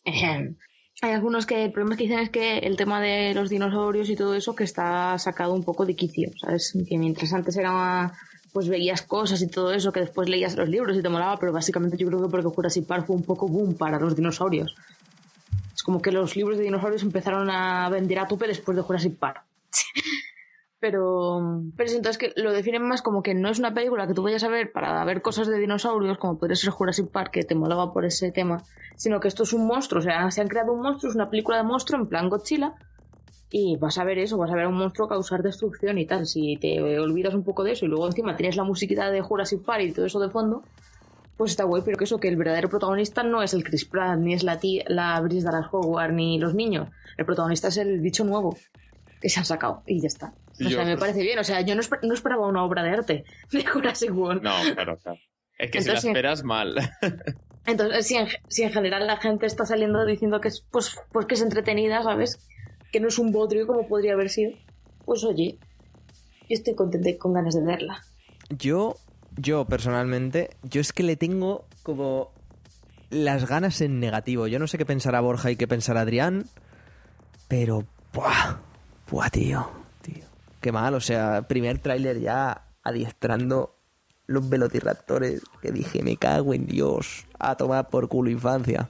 Hay algunos que el problema que dicen es que el tema de los dinosaurios y todo eso que está sacado un poco de quicio, ¿sabes? Que mientras antes era pues veías cosas y todo eso que después leías los libros y te molaba, pero básicamente yo creo que porque Jurassic Park fue un poco boom para los dinosaurios. Es como que los libros de dinosaurios empezaron a vender a tope después de Jurassic Park. pero, pero es entonces que lo definen más como que no es una película que tú vayas a ver para ver cosas de dinosaurios, como podría ser Jurassic Park, que te molaba por ese tema, sino que esto es un monstruo, o sea, se han creado un monstruo, es una película de monstruo en plan Godzilla, y vas a ver eso, vas a ver a un monstruo causar destrucción y tal. Si te olvidas un poco de eso y luego encima tienes la musiquita de Jurassic Park y todo eso de fondo, pues está guay, pero que eso, que el verdadero protagonista no es el Chris Pratt, ni es la tía, la Bris Dallas Howard, ni los niños. El protagonista es el bicho nuevo que se han sacado y ya está. O Yo, sea, me parece bien. O sea, yo no, esper- no esperaba una obra de arte de Jurassic World. No, claro, claro. Es que si la esperas mal. Entonces, si en, si en general la gente está saliendo diciendo que es, pues, pues que es entretenida, ¿sabes? Que no es un bodrio como podría haber sido. Pues oye, yo estoy contenta y con ganas de verla. Yo, yo personalmente, yo es que le tengo como las ganas en negativo. Yo no sé qué pensará Borja y qué pensará Adrián, pero ¡buah! ¡Buah, tío! Qué mal, o sea, primer tráiler ya adiestrando los velociraptores que dije, me cago en Dios, a tomar por culo infancia.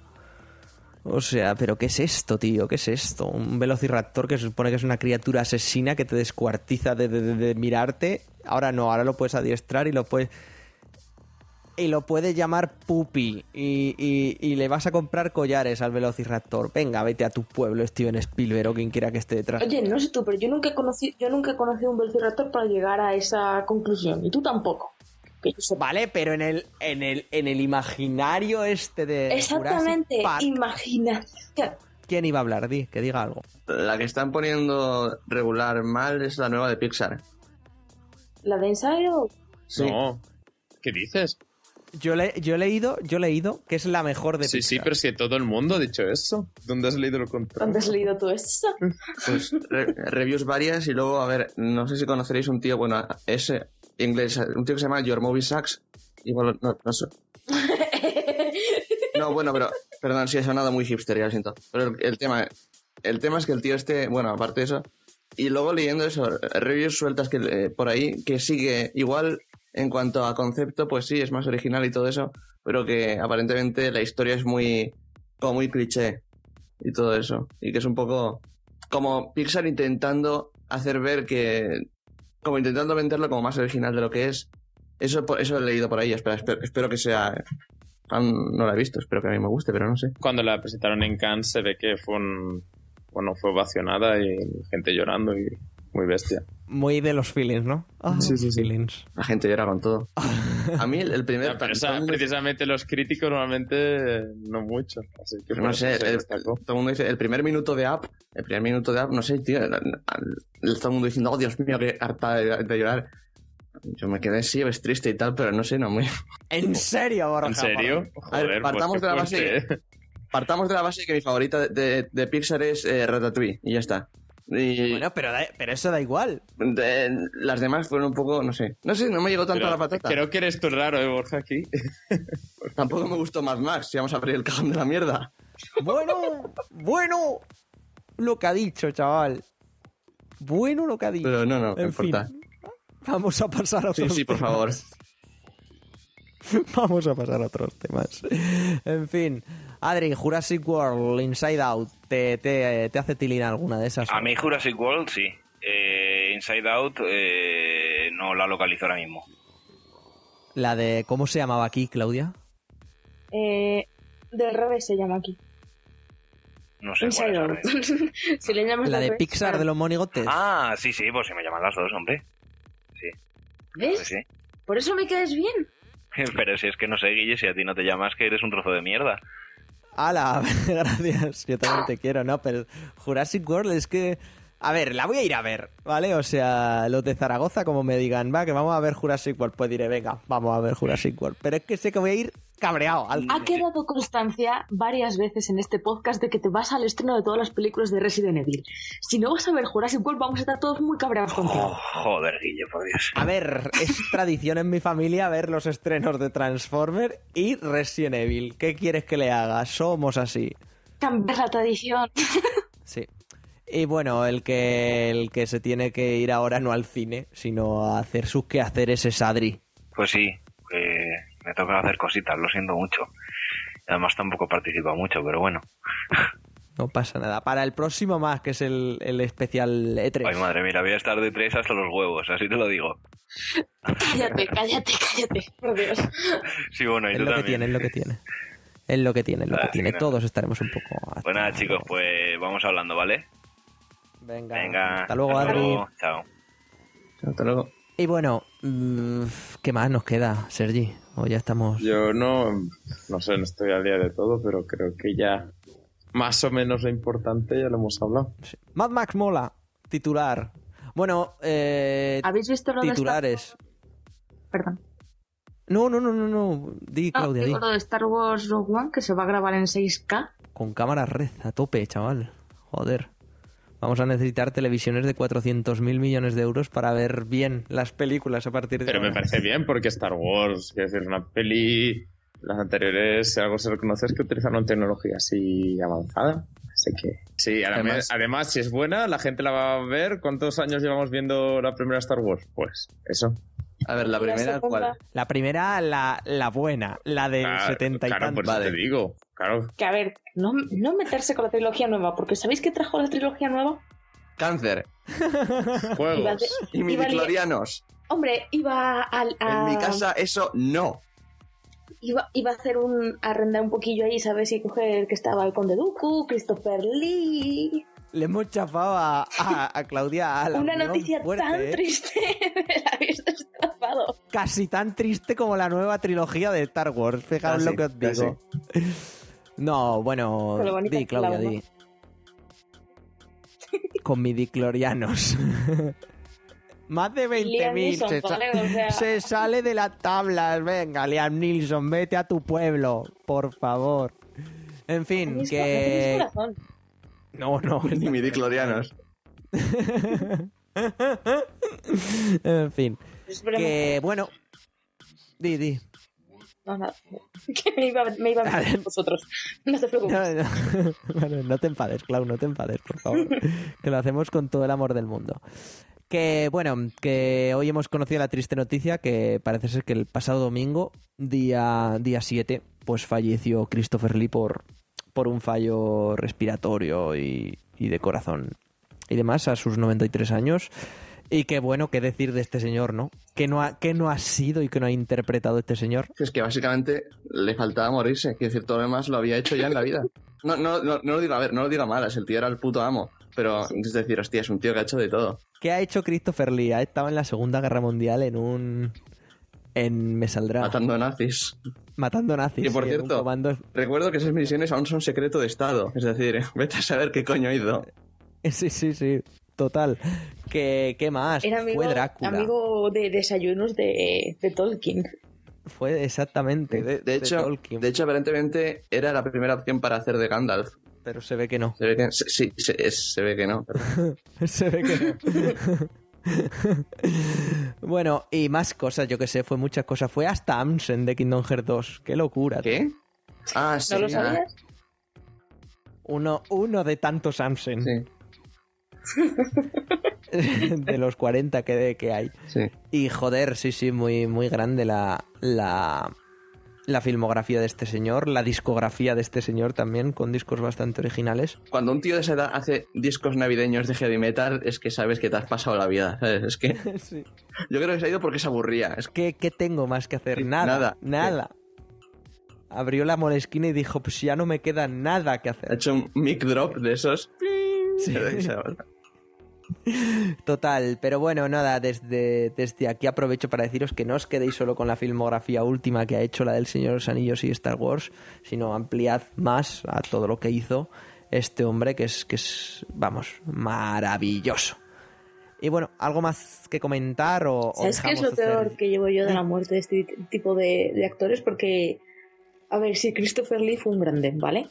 O sea, pero ¿qué es esto, tío? ¿Qué es esto? Un velociraptor que se supone que es una criatura asesina que te descuartiza de, de- de- de mirarte. Ahora no, ahora lo puedes adiestrar y lo puedes... Y lo puedes llamar Pupi. Y, y- y le vas a comprar collares al velociraptor. Venga, vete a tu pueblo, Steven Spielberg o quien quiera que esté detrás. Oye, no sé tú, pero yo nunca he conocido, yo nunca he conocido un velociraptor para llegar a esa conclusión. Y tú tampoco. Vale, pero en el, en el, en el imaginario este de... Exactamente, Park, imaginación. ¿Quién iba a hablar? Di, que diga algo. La que están poniendo regular mal es la nueva de Pixar. La de. Sí. No. ¿Qué dices? Yo, le, yo he leído, yo he leído que es la mejor de Sí, sí, pero si todo el mundo ha dicho eso. ¿Dónde has leído lo contrario? ¿Dónde has leído tú eso? Pues re- reviews varias y luego, a ver, no sé si conoceréis un tío, bueno, ese inglés, un tío que se llama Your Movie Sucks. Igual, no, no sé. No, bueno, pero, perdón, sí he sonado muy hipster, ya lo siento. Pero el, el tema, el tema es que el tío este, bueno, aparte de eso, y luego leyendo eso, reviews sueltas que eh, por ahí, que sigue igual en cuanto a concepto, pues sí, es más original y todo eso, pero que aparentemente la historia es muy, como muy cliché y todo eso. Y que es un poco como Pixar intentando hacer ver que, como intentando venderlo como más original de lo que es. Eso, eso he leído por ahí, espero, espero que sea... no la he visto, espero que a mí me guste, pero no sé. Cuando la presentaron en Cannes se ve que fue un... Bueno, fue ovacionada y gente llorando y muy bestia. Muy de los feelings, ¿no? Sí, sí, sí. feelings. La gente llora con todo. A mí el, el primer... Esa- mundo- precisamente los críticos normalmente no mucho. Así que no sé, el- todo el mundo dice, el primer minuto de app, el primer minuto de app, no sé, tío, el- el- todo el mundo diciendo, oh Dios mío, qué harta de, de llorar. Yo me quedé, sí, es triste y tal, pero no sé, no me... ¿En serio, Borja? ¿En serio? A ver, partamos pues de la base- fuerte, ¿eh? Partamos de la base que mi favorita de, de- de Pixar es eh, Ratatouille, y ya está. Y Bueno, pero, da- pero eso da igual. de- las demás fueron un poco, no sé. No sé, no me llegó tanto Pero a la patata. Creo que eres tú raro, ¿eh, Borja, aquí. Tampoco me gustó Mad Max, si vamos a abrir el cajón de la mierda. Bueno, bueno. Lo que ha dicho, chaval. Bueno lo que ha dicho. Pero no, no, en importa. fin. Vamos a pasar a Sí, otros sí, por temas. favor. Vamos a pasar a otros temas. En fin. Adri, Jurassic World, Inside Out, ¿te, te, te hace tilín alguna de esas? A mí Jurassic World sí. Eh, Inside Out eh, no la localizo ahora mismo. La de... ¿Cómo se llamaba aquí, Claudia? Eh, del revés se llama aquí. No sé cuál Inside es Out. ahora. si le llamas La de revés, Pixar claro. de los monigotes. Ah, sí, sí, pues se me llaman las dos, hombre. Sí, ¿Ves? sí. Por eso me quedas bien. Pero si es que no sé, Guille, si a ti no te llamas que eres un trozo de mierda. ¡Hala! Gracias, yo también te quiero, ¿no? Pero Jurassic World es que... A ver, la voy a ir a ver, ¿vale? O sea, los de Zaragoza, como me digan, va, que vamos a ver Jurassic World, pues diré, venga, vamos a ver Jurassic World. Pero es que sé que voy a ir cabreado. Al... Ha quedado constancia varias veces en este podcast de que te vas al estreno de todas las películas de Resident Evil. Si no vas a ver Jurassic World, vamos a estar todos muy cabreados Oh, contigo. joder, Guille, por Dios. A ver, es tradición en mi familia ver los estrenos de Transformer y Resident Evil. ¿Qué quieres que le haga? Somos así. Cambiar la tradición. Sí. Y bueno, el que, el que se tiene que ir ahora no al cine, sino a hacer sus quehaceres es Adri. Pues sí, me toca hacer cositas, lo siento mucho. Además tampoco participa mucho, pero bueno. No pasa nada. Para el próximo más, que es el, el especial E E3. Ay, madre mía, voy a estar de tres hasta los huevos, así te lo digo. Cállate, cállate, cállate. Por Dios. Sí, bueno, y es tú lo que tiene, es lo que tiene. Es lo que tiene, es lo que tiene. Todos estaremos un poco... Nada, hasta- chicos, pues vamos hablando, ¿vale? Venga, Venga. hasta luego, Adri. luego, Chao. Hasta luego. Y bueno, mm, ¿qué más nos queda, Sergi? O ya estamos... Yo no, no sé, no estoy al día de todo, pero creo que ya más o menos lo importante ya lo hemos hablado. Sí. Mad Max mola, titular. Bueno, eh, ¿Habéis visto lo de Star titulares. Perdón. No, no, no, no, no. Di, No, Claudia, di. digo lo de Star Wars Rogue One, que se va a grabar en 6K. Con cámara red a tope, chaval. Joder. Vamos a necesitar televisiones de 400.000 millones de euros para ver bien las películas a partir de Pero me parece bien porque Star Wars, quiero decir, una peli, las anteriores, si algo se reconoce es que utilizaron tecnología así avanzada. Así que sí, Además- además, si es buena, la gente la va a ver. ¿Cuántos años llevamos viendo la primera Star Wars? Pues eso. A ver, la Y la primera, ¿cuál? La primera, la, la buena, la del Claro, 70 y claro, tantos. por eso Vale. te digo. Claro, Que a ver, no, no meterse con la trilogía nueva, porque ¿sabéis qué trajo la trilogía nueva? Cáncer. Juegos. Y li- midiclorianos. Hombre, iba al, a, En mi casa eso no. Iba, iba a hacer un arrendar un poquillo ahí, ¿sabes? Y coger que estaba el Conde Dooku, Christopher Lee. Le hemos chafado a, a- a Claudia a la Una noticia fuerte, tan ¿eh? triste. Me la habéis destrozado. Casi tan triste como la nueva trilogía de Star Wars. Fijaos Casi, lo que os digo. No, bueno, di, Claudia, di. Con midiclorianos. Más de Liam 20.000. Neeson, Se, sa- ¿vale? O sea- se sale de las tablas. Venga, Liam Nilsson, vete a tu pueblo, por favor. En fin, que... corazón. No, no. Ni midiclorianos. en fin. Esperemos Que, bueno... Di, di. No, nada. Que me iba, me iba a meter con vosotros. No te preocupes. No, no. Bueno, no te enfades, Clau, no te enfades, por favor. que lo hacemos con todo el amor del mundo. Que bueno, que hoy hemos conocido la triste noticia que parece ser que el pasado domingo, día, día 7, pues falleció Christopher Lee por, por un fallo respiratorio y, y de corazón y demás a sus 93 años. Y que bueno, qué decir de este señor, ¿no? ¿Qué no ha, qué no ha sido y qué no ha interpretado este señor? Es que básicamente le faltaba morirse. Quiero decir, todo lo demás lo había hecho ya en la vida. No, no, no, no lo digo, a ver, no lo digo a malas, el tío era el puto amo. Pero es decir, hostia, es un tío que ha hecho de todo. ¿Qué ha hecho Christopher Lee? Ha estado en la Segunda Guerra Mundial en un... En... Me saldrá... Matando nazis. Matando nazis. Y por cierto, comando- Recuerdo que esas misiones aún son secreto de Estado. Es decir, vete a saber qué coño hizo. Sí, sí, sí. Total. ¿Qué, qué más? Era amigo, Fue Drácula. amigo de desayunos de, de Tolkien. Fue exactamente. De, de hecho, Tolkien. de hecho, aparentemente era la primera opción para hacer de Gandalf. Pero se ve que no. Se ve que, se- sí, se, es- se ve que no. se ve que no. bueno, y más cosas, yo que sé, fue muchas cosas. Fue hasta Amsen de Kingdom Hearts 2. Qué locura. ¿Qué? Ah, sí. ¿No lo sabías? Uno, uno de tantos Amsen. Sí, de los 40 que, que hay. sí. Y joder, sí, sí, muy, muy grande la, la, la filmografía de este señor, la discografía de este señor también, con discos bastante originales. Cuando un tío de esa edad hace discos navideños de heavy metal, es que sabes que te has pasado la vida. ¿sabes? Es que Sí. yo creo que se ha ido porque se aburría. Es que ¿Qué, tengo más que hacer? Nada, nada. Abrió la molesquina y dijo, pues ya no me queda nada que ha hacer. hecho un mic drop de esos. Sí. Total, pero bueno, nada, desde, desde aquí aprovecho para deciros que no os quedéis solo con la filmografía última que ha hecho la del Señor de los Anillos y Star Wars, sino ampliad más a todo lo que hizo este hombre que es, que es vamos, maravilloso. Y bueno, ¿algo más que comentar o, ¿Sabes qué es lo hacer- peor que llevo yo de la muerte de este tipo de, de actores? Porque, a ver, sí, Christopher Lee fue un grande, ¿vale?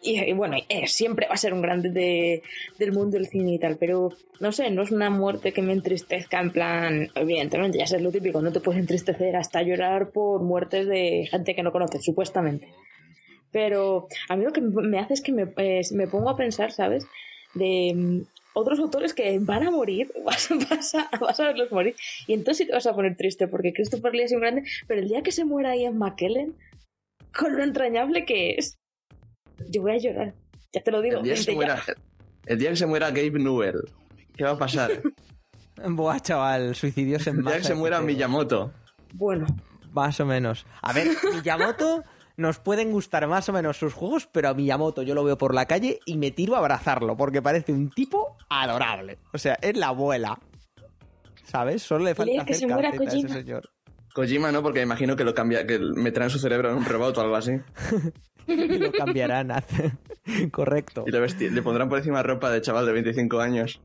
Y, bueno, eh, siempre va a ser un grande de- del mundo del cine y tal, pero no sé, no es una muerte que me entristezca en plan, evidentemente, ya sé lo típico, no te puedes entristecer hasta llorar por muertes de gente que no conoces, supuestamente. Pero a mí lo que me hace es que me, eh, me pongo a pensar, ¿sabes? De mm, otros autores que van a morir, vas, vas a, vas a verlos morir, y entonces sí te vas a poner triste, porque Christopher Lee es un grande, pero el día que se muera Ian McKellen, con lo entrañable que es, yo voy a llorar. Ya te lo digo. El día, que se muera, el día que se muera Gabe Newell, ¿qué va a pasar? Buah, chaval, suicidios en El día masa. que se muera Miyamoto. Bueno, Más o menos. A ver, Miyamoto nos pueden gustar más o menos sus juegos, pero a Miyamoto yo lo veo por la calle y me tiro a abrazarlo porque parece un tipo adorable. O sea, es la abuela. ¿Sabes? Solo le falta que hacer se muera calceta a ese Kojima. señor. Kojima no, porque imagino que lo cambia, que meterán su cerebro en un robot o algo así. Y lo cambiarán. Correcto. Y le, pondrán por encima ropa de chaval de 25 años.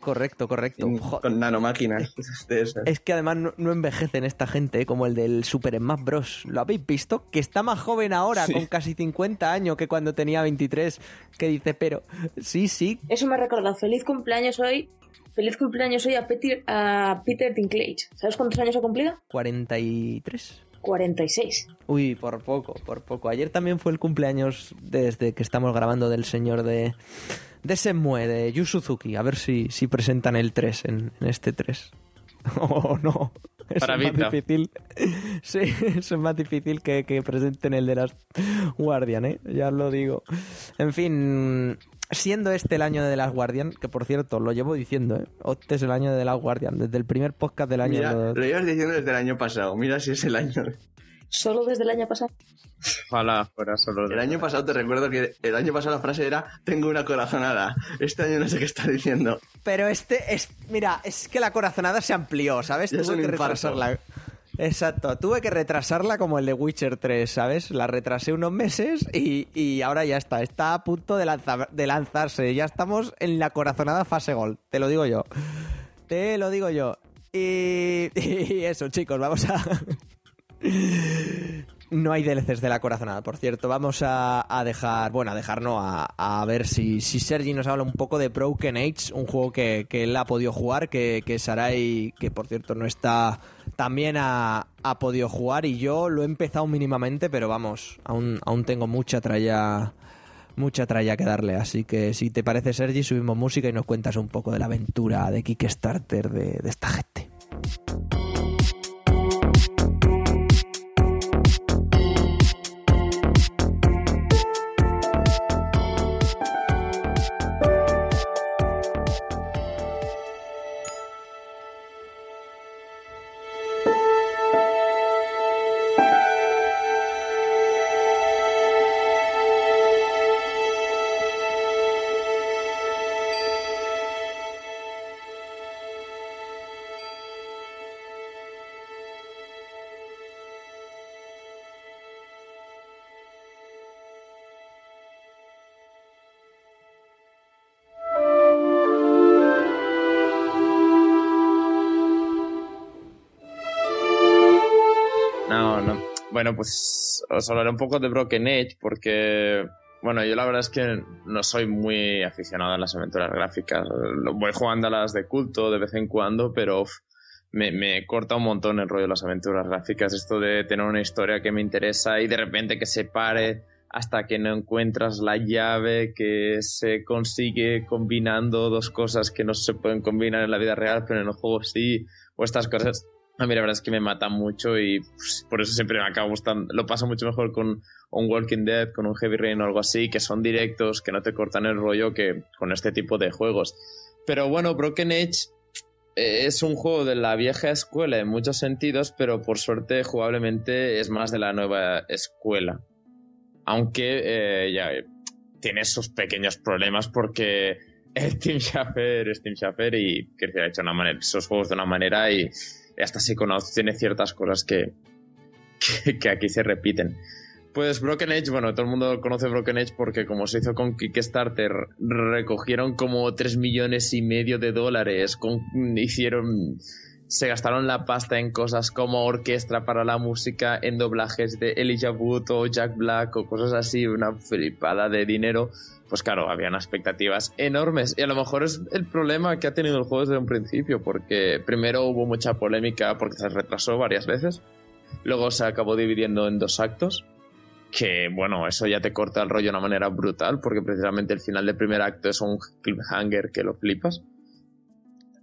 Correcto, correcto. y- Jo- con nanomáquinas de esas. Es que además no, no envejecen esta gente, ¿eh? como el del Super Smash Bros. ¿Lo habéis visto? Que está más joven ahora, Sí. con casi 50 años, que cuando tenía 23. Que dice, pero sí, sí, eso me ha recordado. Feliz cumpleaños hoy. Feliz cumpleaños hoy a Peter, a Peter Dinklage. ¿Sabes cuántos años ha cumplido? 43. 46. Uy, por poco, por poco. Ayer también fue el cumpleaños desde que estamos grabando del señor de, de Senmue, de Yu Suzuki. A ver si, si presentan el 3 en, en este 3. O no. Eso Para es más Vita. difícil. Sí, eso es más difícil que, que presenten el de las Guardian, ¿eh? Ya os lo digo. En fin, siendo este el año de las Guardian, que por cierto, lo llevo diciendo, ¿eh? Este es el año de las Guardian. Desde el primer podcast del año... Mira, lo- lo ibas diciendo desde el año pasado. Mira si es el año. Solo desde el año pasado. Ojalá fuera solo El año pasado te recuerdo que el año pasado la frase era tengo una corazonada. Este año no sé qué está diciendo. Pero este es. Mira, es que la corazonada se amplió, ¿sabes? Tuve que infarto. Exacto, tuve que retrasarla como el de Witcher 3, ¿sabes? La retrasé unos meses y, y ahora ya está. Está a punto de, lanza- de lanzarse. Ya estamos en la corazonada fase gol. Te lo digo yo. Te lo digo yo. Y eso, chicos, vamos a. No hay DLCs de la corazonada, por cierto. Vamos a, dejar, bueno, a dejar no, a, a ver si, si Sergi nos habla un poco de Broken Age, un juego que, que él ha podido jugar, que, que Sarai, que por cierto no está, también ha, ha podido jugar y yo lo he empezado mínimamente, pero vamos, aún, aún tengo mucha tralla, mucha tralla que darle. Así que si te parece, Sergi, subimos música y nos cuentas un poco de la aventura de Kickstarter de, de esta gente. Bueno, pues os hablaré un poco de Broken Age porque, bueno, yo la verdad es que no soy muy aficionado a las aventuras gráficas. Voy jugando a las de culto de vez en cuando, pero uf, me, me corta un montón el rollo de las aventuras gráficas. Esto de tener una historia que me interesa y de repente que se pare hasta que no encuentras la llave que se consigue combinando dos cosas que no se pueden combinar en la vida real, pero en el juego sí, o estas cosas. A mí la verdad es que me mata mucho y pues, por eso siempre me acaba gustando. Lo paso mucho mejor con un Walking Dead, con un Heavy Rain o algo así, que son directos, que no te cortan el rollo que con este tipo de juegos. Pero bueno, Broken Age eh, es un juego de la vieja escuela en muchos sentidos, pero por suerte jugablemente es más de la nueva escuela. Aunque eh, ya tiene sus pequeños problemas porque el Team Schafer es Team Schafer y que ha hecho esos juegos de una manera y hasta se conoce, tiene ciertas cosas que, que, aquí se repiten. Pues Broken Age, bueno, todo el mundo conoce Broken Age porque como se hizo con Kickstarter, recogieron como 3 millones y medio de dólares, hicieron, se gastaron la pasta en cosas como orquesta para la música, en doblajes de Elijah Wood o Jack Black o cosas así, una flipada de dinero. Pues claro, habían expectativas enormes. Y a lo mejor es el problema que ha tenido el juego desde un principio, porque primero hubo mucha polémica porque se retrasó varias veces. Luego se acabó dividiendo en dos actos que bueno, eso ya te corta el rollo de una manera brutal, porque precisamente el final del primer acto es un cliffhanger que lo flipas.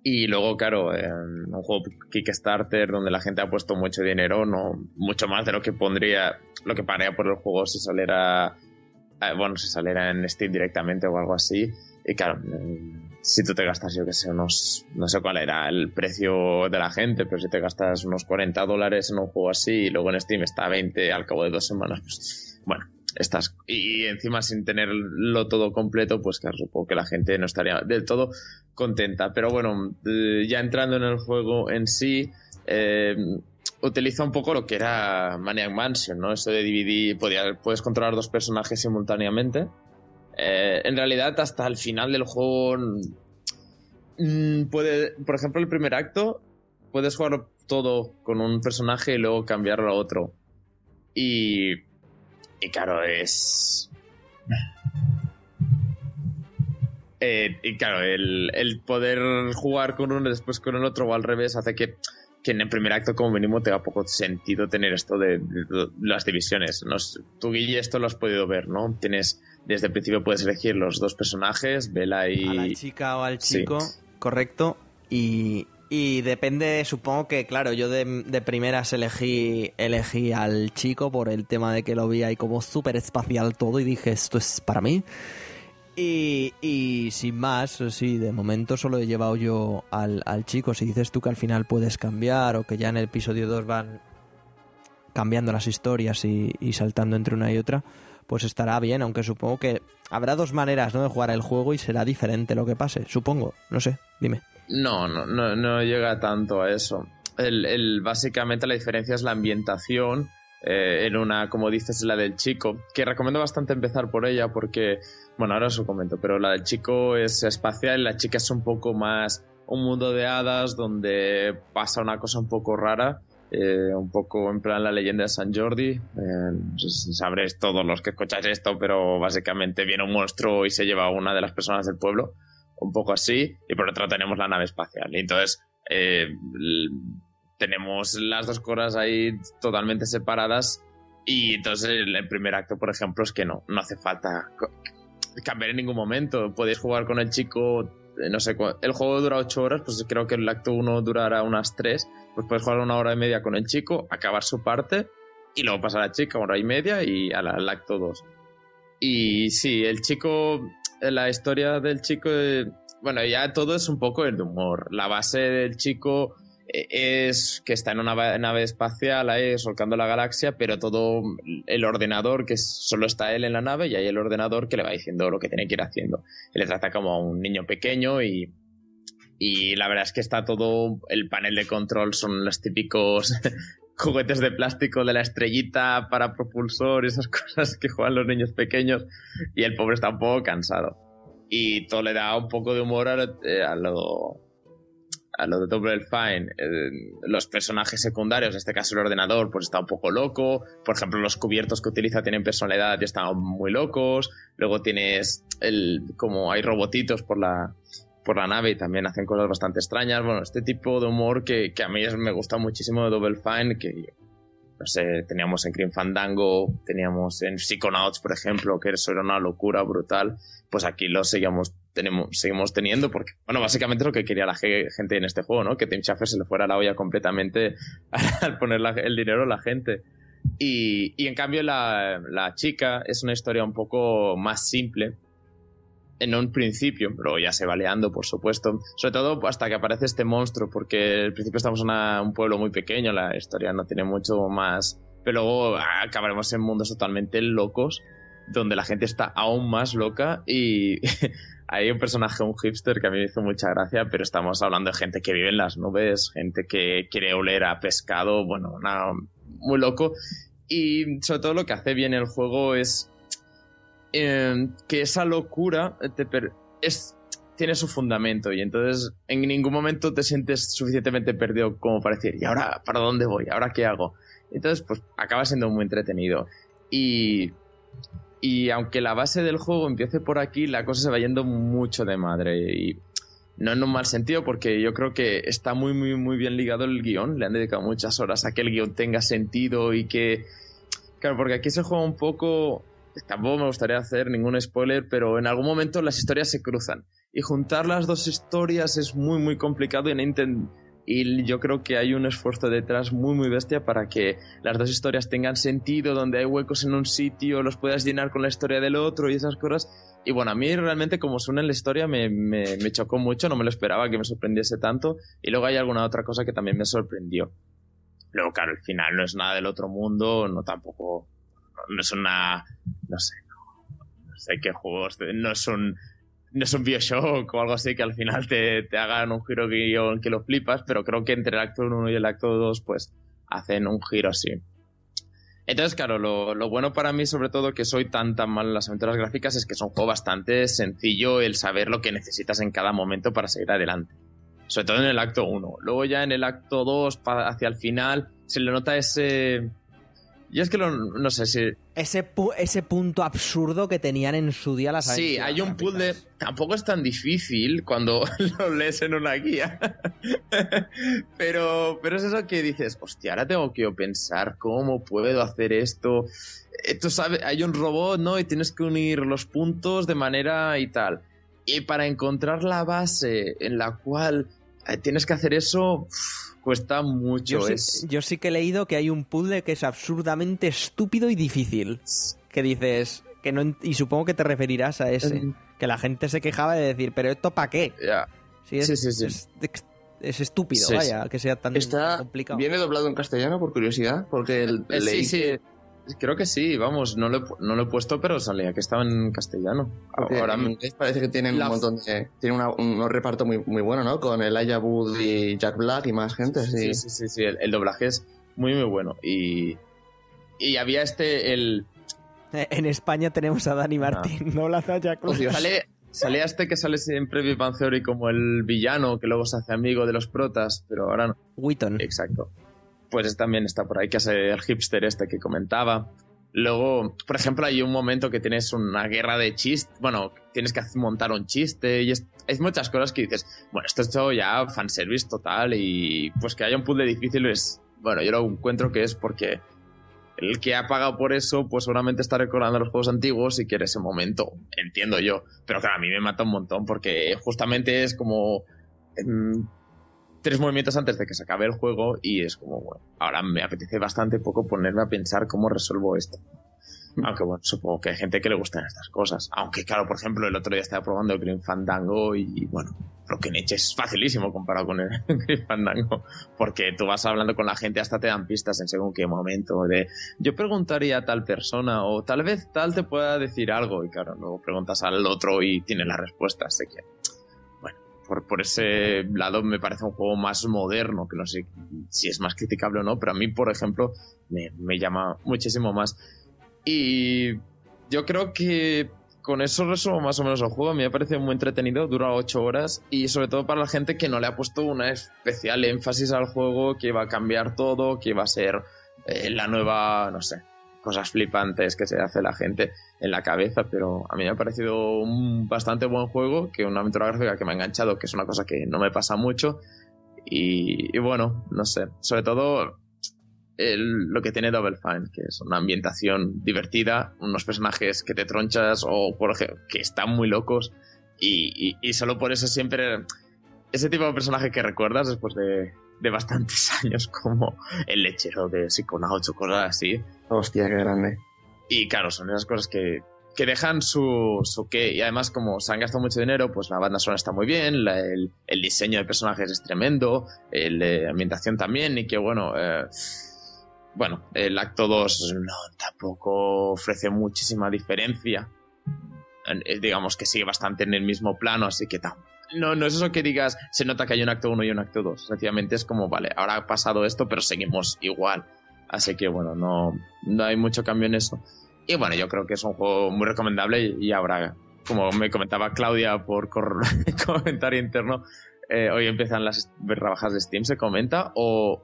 Y luego, claro, un juego Kickstarter donde la gente ha puesto mucho dinero, no mucho más de lo que pondría, lo que pagaría por el juego si saliera bueno, si saliera en Steam directamente o algo así. Y claro, mm, si tú te gastas, yo que sé, unos, no sé cuál era el precio de la gente, pero si te gastas unos 40 dólares en un juego así y luego en Steam está a 20 al cabo de dos semanas, pues bueno, estás. Y encima sin tenerlo todo completo, pues claro, supongo que la gente no estaría del todo contenta. Pero bueno, eh, ya entrando en el juego en sí, eh, utiliza un poco lo que era Maniac Mansion, ¿no? Eso de dividir, puedes controlar dos personajes simultáneamente eh, en realidad, hasta el final del juego. Mm, puede, por ejemplo, el primer acto, puedes jugar todo con un personaje y luego cambiarlo a otro. Y. Y claro, es. Eh, y claro, el, el, poder jugar con uno y después con el otro o al revés hace que, que en el primer acto como mínimo tenga poco sentido tener esto de, las divisiones. ¿no? Tú, Guille, esto lo has podido ver, ¿no? Tienes desde el principio puedes elegir los dos personajes, Vela y... A la chica o al chico, correcto. Y, y depende, supongo que, claro, yo de, de, primeras elegí, elegí al chico por el tema de que lo vi ahí como súper espacial todo y dije, esto es para mí. Y, sin más, sí, de momento solo he llevado yo al, al, chico. Si dices tú que al final puedes cambiar o que ya en el episodio 2 van cambiando las historias y, y saltando entre una y otra, pues estará bien, aunque supongo que habrá dos maneras ¿no? de jugar el juego y será diferente lo que pase, supongo, no sé, dime. No, no, no, no llega tanto a eso. El, el, básicamente la diferencia es la ambientación eh, en una, como dices, la del chico, que recomiendo bastante empezar por ella porque, bueno, ahora os lo comento, pero la del chico es espacial la chica es un poco más un mundo de hadas donde pasa una cosa un poco rara eh, un poco en plan la leyenda de San Jordi. Eh, sabréis todos los que escucháis esto, pero básicamente viene un monstruo y se lleva a una de las personas del pueblo, un poco así, y por otro tenemos la nave espacial. Y entonces eh, tenemos las dos cosas ahí totalmente separadas. Y entonces el, primer acto, por ejemplo, es que no, no hace falta cambiar en ningún momento. Podéis jugar con el chico eh, no sé, el juego dura 8 horas, pues creo que el acto 1 durará unas 3, pues puedes jugar una hora y media con el chico, acabar su parte y luego pasar a la chica una hora y media y al, acto 2. Y sí, el chico, la historia del chico, eh, bueno, ya todo es un poco el humor. La base del chico es que está en una nave espacial ahí solcando la galaxia, pero todo el ordenador, que solo está él en la nave, y hay el ordenador que le va diciendo lo que tiene que ir haciendo. Él le trata como a un niño pequeño y, y la verdad es que está todo, el panel de control son los típicos juguetes de plástico de la estrellita para propulsor y esas cosas que juegan los niños pequeños, y el pobre está un poco cansado. Y todo le da un poco de humor a lo a lo de Double Fine, eh, los personajes secundarios, en este caso el ordenador, pues está un poco loco. Por ejemplo, los cubiertos que utiliza tienen personalidad y están muy locos. Luego tienes el, como hay robotitos por la, por la nave y también hacen cosas bastante extrañas. Bueno, este tipo de humor que, que a mí me gusta muchísimo de Double Fine, que no sé, teníamos en Green Fandango, teníamos en Psychonauts, por ejemplo, que eso era una locura brutal, pues aquí lo seguimos, tenemos, seguimos teniendo, porque, bueno, básicamente lo que quería la gente en este juego, ¿no? Que Tim Schafer se le fuera la olla completamente al poner el dinero a la gente. Y, y en cambio la, la chica es una historia un poco más simple, en un principio, pero ya se va leando, por supuesto. Sobre todo hasta que aparece este monstruo, porque al principio estamos en un pueblo muy pequeño, la historia no tiene mucho más. Pero luego acabaremos en mundos totalmente locos, donde la gente está aún más loca y hay un personaje, un hipster que a mí me hizo mucha gracia, pero estamos hablando de gente que vive en las nubes, gente que quiere oler a pescado, bueno, nada, muy loco. Y sobre todo lo que hace bien el juego es Em, que esa locura te es, tiene su fundamento y entonces en ningún momento te sientes suficientemente perdido como para decir, ¿y ahora para dónde voy? ¿Ahora qué hago? Entonces, pues acaba siendo muy entretenido. Y, y aunque la base del juego empiece por aquí, la cosa se va yendo mucho de madre. Y no en un mal sentido, porque yo creo que está muy, muy, muy bien ligado el guion. Le han dedicado muchas horas a que el guion tenga sentido y que. Claro, porque aquí se juega un poco tampoco me gustaría hacer ningún spoiler, pero en algún momento las historias se cruzan. Y juntar las dos historias es muy, muy complicado y y yo creo que hay un esfuerzo detrás muy muy bestia para que las dos historias tengan sentido, donde hay huecos en un sitio, los puedas llenar con la historia del otro y esas cosas. Y bueno, a mí realmente como suena en la historia me, me, chocó mucho, no me lo esperaba que me sorprendiese tanto. Y luego hay alguna otra cosa que también me sorprendió. Luego, claro, el final no es nada del otro mundo, no tampoco, no, es una, no sé, no, sé qué juegos, no es un, no es un Bioshock o algo así que al final te, te hagan un giro guion que lo flipas, pero creo que entre el acto 1 y el acto 2 pues hacen un giro así. Entonces, claro, lo, lo, bueno para mí, sobre todo, que soy tan tan mal en las aventuras gráficas, es que es un juego bastante sencillo el saber lo que necesitas en cada momento para seguir adelante sobre todo en el acto 1. Luego ya en el acto 2, hacia el final, se le nota ese... Y es que no sé si... Ese, ese punto absurdo que tenían en su día las Sí, hay un puzzle... Tampoco es tan difícil cuando lo lees en una guía. pero, pero es eso que dices, hostia, ahora tengo que pensar cómo puedo hacer esto. Tú sabes, hay un robot, ¿no? Y tienes que unir los puntos de manera y tal. Y para encontrar la base en la cual eh, tienes que hacer eso, cuesta mucho. Yo sí, yo sí que he leído que hay un puzzle que es absurdamente estúpido y difícil. Que dices, que no, y supongo que te referirás a ese. Que la gente se quejaba de decir, pero ¿esto para qué? Sí, sí, sí, Es, estúpido, vaya, que sea tan Está, complicado. ¿Viene doblado en castellano, por curiosidad? Porque el, el leí sí, Creo que sí, vamos, no lo, no lo he puesto, pero salía que estaba en castellano. Porque Ahora en inglés parece que tienen un montón de. Tiene un reparto muy, muy bueno, ¿no? Con el Aya Wood y Jack Black y más gente. Sí, sí, sí, sí, El, doblaje es muy, muy bueno. Y. Y había este, el. En España tenemos a Dani Martín, no la Jack Black. Sale, sale este que sale siempre Big Theory como el villano que luego se hace amigo de los protas, pero ahora no. Witton. Exacto pues también está por ahí, que es el hipster este que comentaba. Luego, por ejemplo, hay un momento que tienes una guerra de chistes, bueno, tienes que montar un chiste y hay muchas cosas que dices, bueno, esto es todo ya fanservice total y pues que haya un puzzle difícil es, bueno, yo lo encuentro que es porque el que ha pagado por eso, pues seguramente está recordando los juegos antiguos y quiere ese momento, entiendo yo. Pero claro, a mí me mata un montón porque justamente es como... Em, tres movimientos antes de que se acabe el juego y es como, bueno, ahora me apetece bastante poco ponerme a pensar cómo resuelvo esto. Mm. Aunque bueno, supongo que hay gente que le gustan estas cosas. Aunque claro, por ejemplo, el otro día estaba probando el Green Fandango y bueno, Broken Edge es facilísimo comparado con el Green Fandango. Porque tú vas hablando con la gente hasta te dan pistas en según qué momento de yo preguntaría a tal persona o tal vez tal te pueda decir algo y claro, luego preguntas al otro y tiene la respuesta. Así que por, ese lado me parece un juego más moderno, que no sé si es más criticable o no, pero a mí, por ejemplo, me, me llama muchísimo más. Y yo creo que con eso resumo más o menos el juego. A mí me parece muy entretenido, dura 8 horas y sobre todo para la gente que no le ha puesto una especial énfasis al juego, que va a cambiar todo, que va a ser eh, la nueva, no sé, cosas flipantes que se hace la gente en la cabeza, pero a mí me ha parecido un bastante buen juego, que una aventura gráfica que me ha enganchado, que es una cosa que no me pasa mucho. Y, bueno, no sé, sobre todo lo que tiene Double Fine, que es una ambientación divertida, unos personajes que te tronchas o por ejemplo, que están muy locos y, y, solo por eso siempre ese tipo de personaje que recuerdas después de, de bastantes años como el lechero de Psychonauts o cosas así. Hostia, qué grande. Y claro, son esas cosas que, que dejan su, su qué. Y además, como se han gastado mucho dinero, pues la banda sonora está muy bien, el, el, diseño de personajes es tremendo, la ambientación también, y que bueno. Eh, bueno, el acto 2 no, tampoco ofrece muchísima diferencia. Digamos que sigue bastante en el mismo plano, así que no, no es eso que digas, se nota que hay un acto 1 y un acto 2. Sencillamente es como, vale, ahora ha pasado esto, pero seguimos igual. Así que bueno, no, no hay mucho cambio en eso. Y bueno, yo creo que es un juego muy recomendable y, habrá, como me comentaba Claudia por comentario interno, eh, hoy empiezan las rebajas de Steam, se comenta, o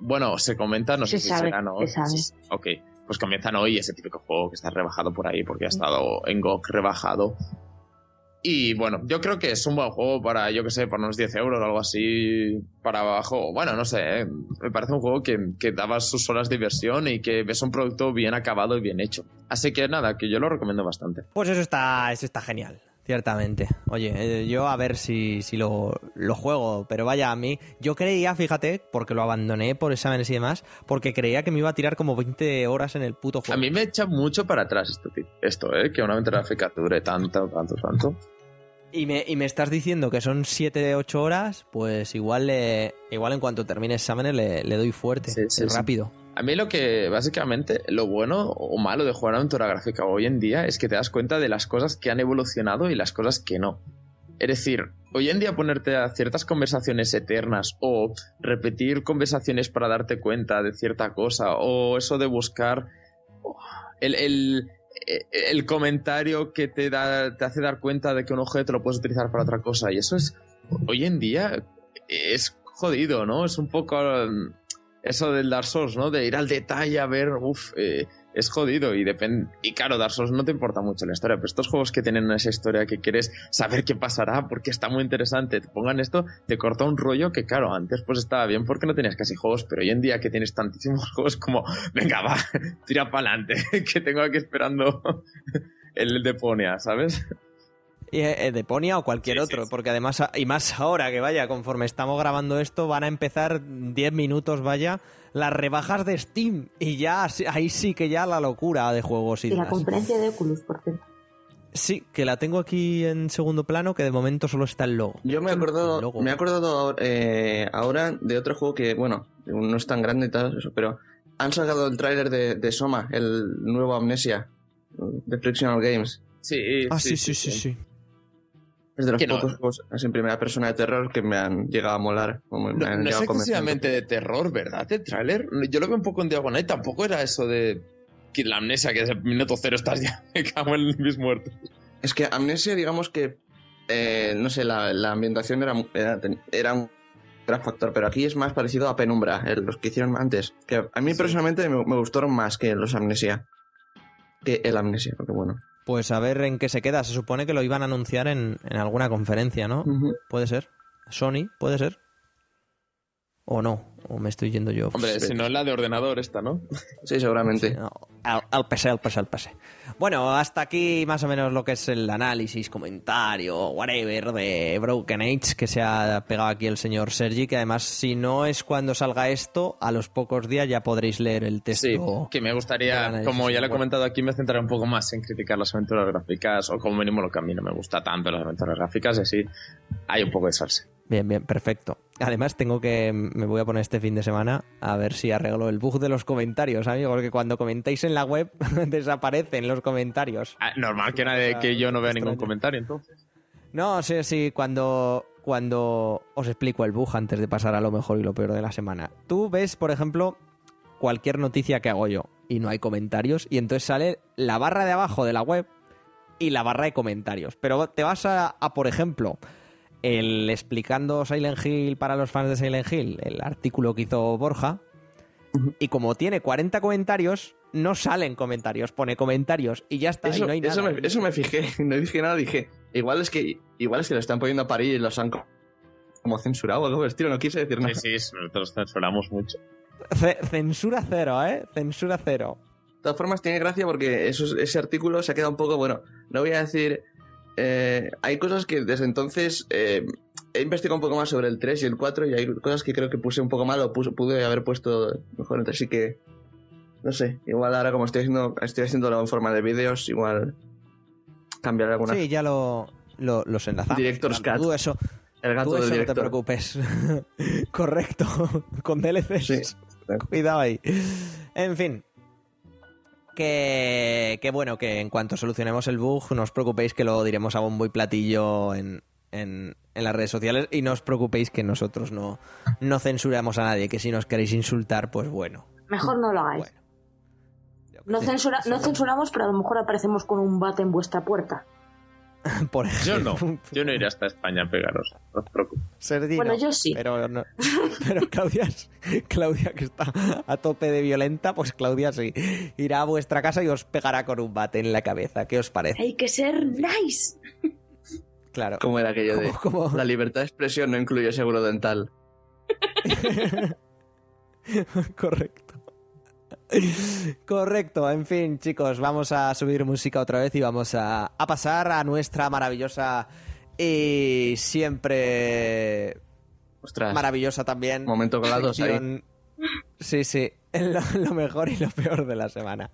bueno, se comenta, no sé si será, ¿no? Se sabe. Ok, pues comienzan hoy ese típico juego que está rebajado por ahí porque ha estado en GOG rebajado y bueno, yo creo que es un buen juego para, yo que sé, para unos 10 euros o algo así para abajo. Bueno, no sé, ¿eh? me parece un juego que, que daba sus horas de diversión y que ves un producto bien acabado y bien hecho. Así que nada, que yo lo recomiendo bastante. Pues eso está, eso está genial. Ciertamente. Oye, eh, yo a ver si, si lo, lo juego, pero vaya, a mí, yo creía, fíjate, porque lo abandoné por exámenes y demás, porque creía que me iba a tirar como 20 horas en el puto A juego. mí me echa mucho para atrás esto. Esto, ¿eh? Que una aventura gráfica dure tanto, tanto, tanto. Y me, y me estás diciendo que son 7, 8 horas, pues igual le, igual en cuanto termine exámenes le, le doy fuerte, Sí, sí, sí. rápido. A mí lo que, básicamente, lo bueno o malo de jugar a aventura gráfica hoy en día es que te das cuenta de las cosas que han evolucionado y las cosas que no. Es decir, hoy en día ponerte a ciertas conversaciones eternas o repetir conversaciones para darte cuenta de cierta cosa o eso de buscar oh, el, el, el comentario que te, da, te hace dar cuenta de que un objeto lo puedes utilizar para otra cosa y eso es, hoy en día, es jodido, ¿no? Es un poco um, eso del Dark Souls, ¿no? De ir al detalle a ver, uff, eh, es jodido y depende. Y claro, Dark Souls no te importa mucho la historia, pero estos juegos que tienen esa historia que quieres saber qué pasará porque está muy interesante, te pongan esto, te corta un rollo que, claro, antes pues estaba bien porque no tenías casi juegos, pero hoy en día que tienes tantísimos juegos como, venga, va, tira para adelante, que tengo aquí esperando el Deponia, ¿sabes? Eh, de Ponia o cualquier Sí, sí, otro, sí. porque además, y más ahora que vaya, conforme estamos grabando esto, van a empezar 10 minutos, vaya, las rebajas de Steam. Y ya, sí- ahí sí que ya la locura de juegos y Y la conferencia de Oculus, por cierto. Sí, que la tengo aquí en segundo plano, que de momento solo está el logo. Yo me he acordado, me he acordado eh, ahora de otro juego que, bueno, no es tan grande y tal, eso, pero han sacado el tráiler de, de Soma, el nuevo Amnesia, de Frictional Games. Sí, Ah, sí, sí, sí, sí. Es de los no. pocos juegos así en primera persona de terror que me han llegado a molar. me- No, han no es llegado convencer. excesivamente de terror, ¿verdad? El tráiler. Yo lo veo un poco en diagonal y tampoco era eso de que la amnesia, que desde el minuto cero estás ya, me cago en mis muertos. Es que Amnesia, digamos que, eh, no sé, la, la ambientación era, era, era un gran factor, pero aquí es más parecido a Penumbra, el- los que hicieron antes. Que a mí Sí. personalmente me, me gustaron más que los Amnesia. Que el Amnesia, porque bueno. Pues a ver en qué se queda. Se supone que lo iban a anunciar en, en alguna conferencia, ¿no? Puede ser. Sony, puede ser. O no, o me estoy yendo yo. Hombre, Sí. si no es la de ordenador esta, ¿no? Sí, seguramente. No, al, al PC, al PC, al PC. Bueno, hasta aquí más o menos lo que es el análisis, comentario, whatever de Broken Age que se ha pegado aquí el señor Sergi, que además si no es cuando salga esto, a los pocos días ya podréis leer el texto. Sí, que me gustaría, como ya lo he comentado aquí, me centraré un poco más en criticar las aventuras gráficas, o como mínimo lo que a mí no me gusta tanto las aventuras gráficas, y así hay un poco de salsa. Bien, bien, perfecto. Además tengo que, me voy a poner este fin de semana a ver si arreglo el bug de los comentarios, amigos, que cuando comentáis en la web desaparecen los comentarios. Ah, normal que, nadie, que yo no vea ningún comentario, entonces. No, sí, sí, cuando, cuando os explico el bug antes de pasar a lo mejor y lo peor de la semana. Tú ves, por ejemplo, cualquier noticia que hago yo y no hay comentarios y entonces sale la barra de abajo de la web y la barra de comentarios. Pero te vas a, a, por ejemplo, el explicando Silent Hill para los fans de Silent Hill, el artículo que hizo Borja, y como tiene 40 comentarios, no salen comentarios, pone comentarios y ya está, y Eso, no hay eso, nada. me, eso me fijé, no dije nada, dije, igual es que igual es que lo están poniendo a parir y los han co- como censurado algo estilo, no quise decir nada. Sí, sí, nosotros censuramos mucho. Ce- Censura cero, ¿eh? Censura cero. De todas formas, tiene gracia porque esos- ese artículo se ha quedado un poco, bueno, no voy a decir... eh, hay cosas que desde entonces eh, he investigado un poco más sobre el 3 y el 4 y hay cosas que creo que puse un poco mal o pude haber puesto mejor, entonces sí que... No sé, igual ahora como estoy haciendo, estoy haciéndolo en forma de vídeos, igual cambiar alguna... Sí, ya lo, lo- los enlazamos. Director's. Tú eso, el gato tú del eso no te director. preocupes. Correcto. Con DLCs. Sí. Cuidado ahí. En fin. Que, que bueno, que en cuanto solucionemos el bug, no os preocupéis que lo diremos a bombo y platillo en, en, en las redes sociales y no os preocupéis que nosotros no, no censuramos a nadie, que si nos queréis insultar, pues bueno. Mejor no lo hagáis. Bueno. No, censura, no censuramos, pero a lo mejor aparecemos con un bate en vuestra puerta. Por Yo no, yo no iré hasta España a pegaros, no os preocupéis. Sergi Bueno, no, yo sí. Pero, no- pero Claudia, Claudia, que está a tope de violenta, pues Claudia sí. Irá a vuestra casa y os pegará con un bate en la cabeza. ¿Qué os parece? Hay que ser nice. Claro. ¿Cómo era aquello de... Como- como- La libertad de expresión no incluye seguro dental. Correcto. Correcto, en fin, chicos, vamos a subir música otra vez y vamos a, a pasar a nuestra maravillosa y siempre Ostras. maravillosa también. Momento ahí. sección- Sí, sí, lo, lo mejor y lo peor de la semana.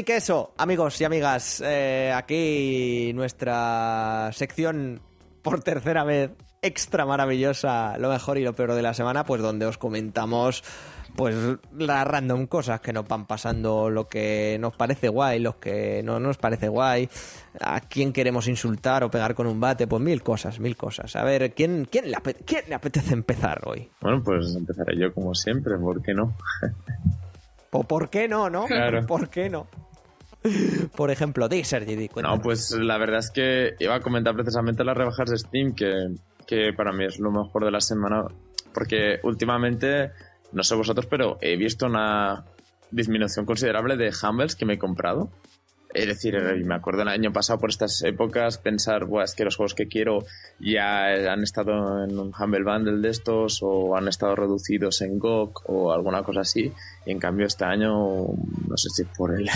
Así que eso, amigos y amigas, eh, aquí nuestra sección por tercera vez extra maravillosa, lo mejor y lo peor de la semana, pues donde os comentamos pues las random cosas que nos van pasando, lo que nos parece guay, lo que no nos parece guay, a quién queremos insultar o pegar con un bate, pues mil cosas, mil cosas. A ver, ¿quién, quién, le, apete- quién le apetece empezar hoy? Bueno, pues empezaré yo como siempre, ¿por qué no? ¿O por qué no, no? Claro. ¿Por qué no? Por ejemplo, di Sergi, di, cuéntanos. No, pues la verdad es que iba a comentar precisamente las rebajas de Steam, que, que para mí es lo mejor de la semana, porque últimamente, no sé vosotros, pero he visto una disminución considerable de Humbles que me he comprado. Es decir, eh, me acuerdo el año pasado por estas épocas pensar, Buah, es que los juegos que quiero ya han estado en un Humble Bundle de estos o han estado reducidos en GOG o alguna cosa así. Y en cambio este año, no sé si por el,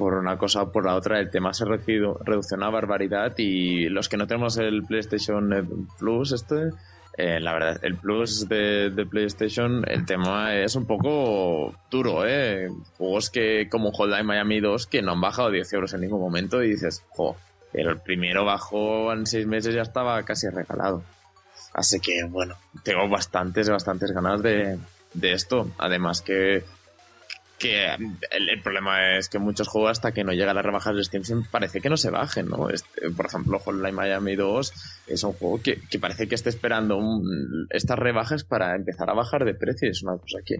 por una cosa o por la otra, el tema se ha reducido, redució una barbaridad y los que no tenemos el PlayStation eh, Plus, este, eh, la verdad, el Plus de, de PlayStation, el tema es un poco duro, ¿eh? Juegos que, como Hotline Miami 2, que no han bajado 10 euros en ningún momento y dices, jo, pero el primero bajó en 6 meses ya estaba casi regalado. Así que, bueno, tengo bastantes, bastantes ganas de, de esto. Además que que el, problema es que muchos juegos hasta que no llega a las rebajas de Steam parece que no se bajen, ¿no? Este, por ejemplo, Hotline Miami 2 es un juego que, que parece que está esperando un- estas rebajas para empezar a bajar de precio. Es una cosa que,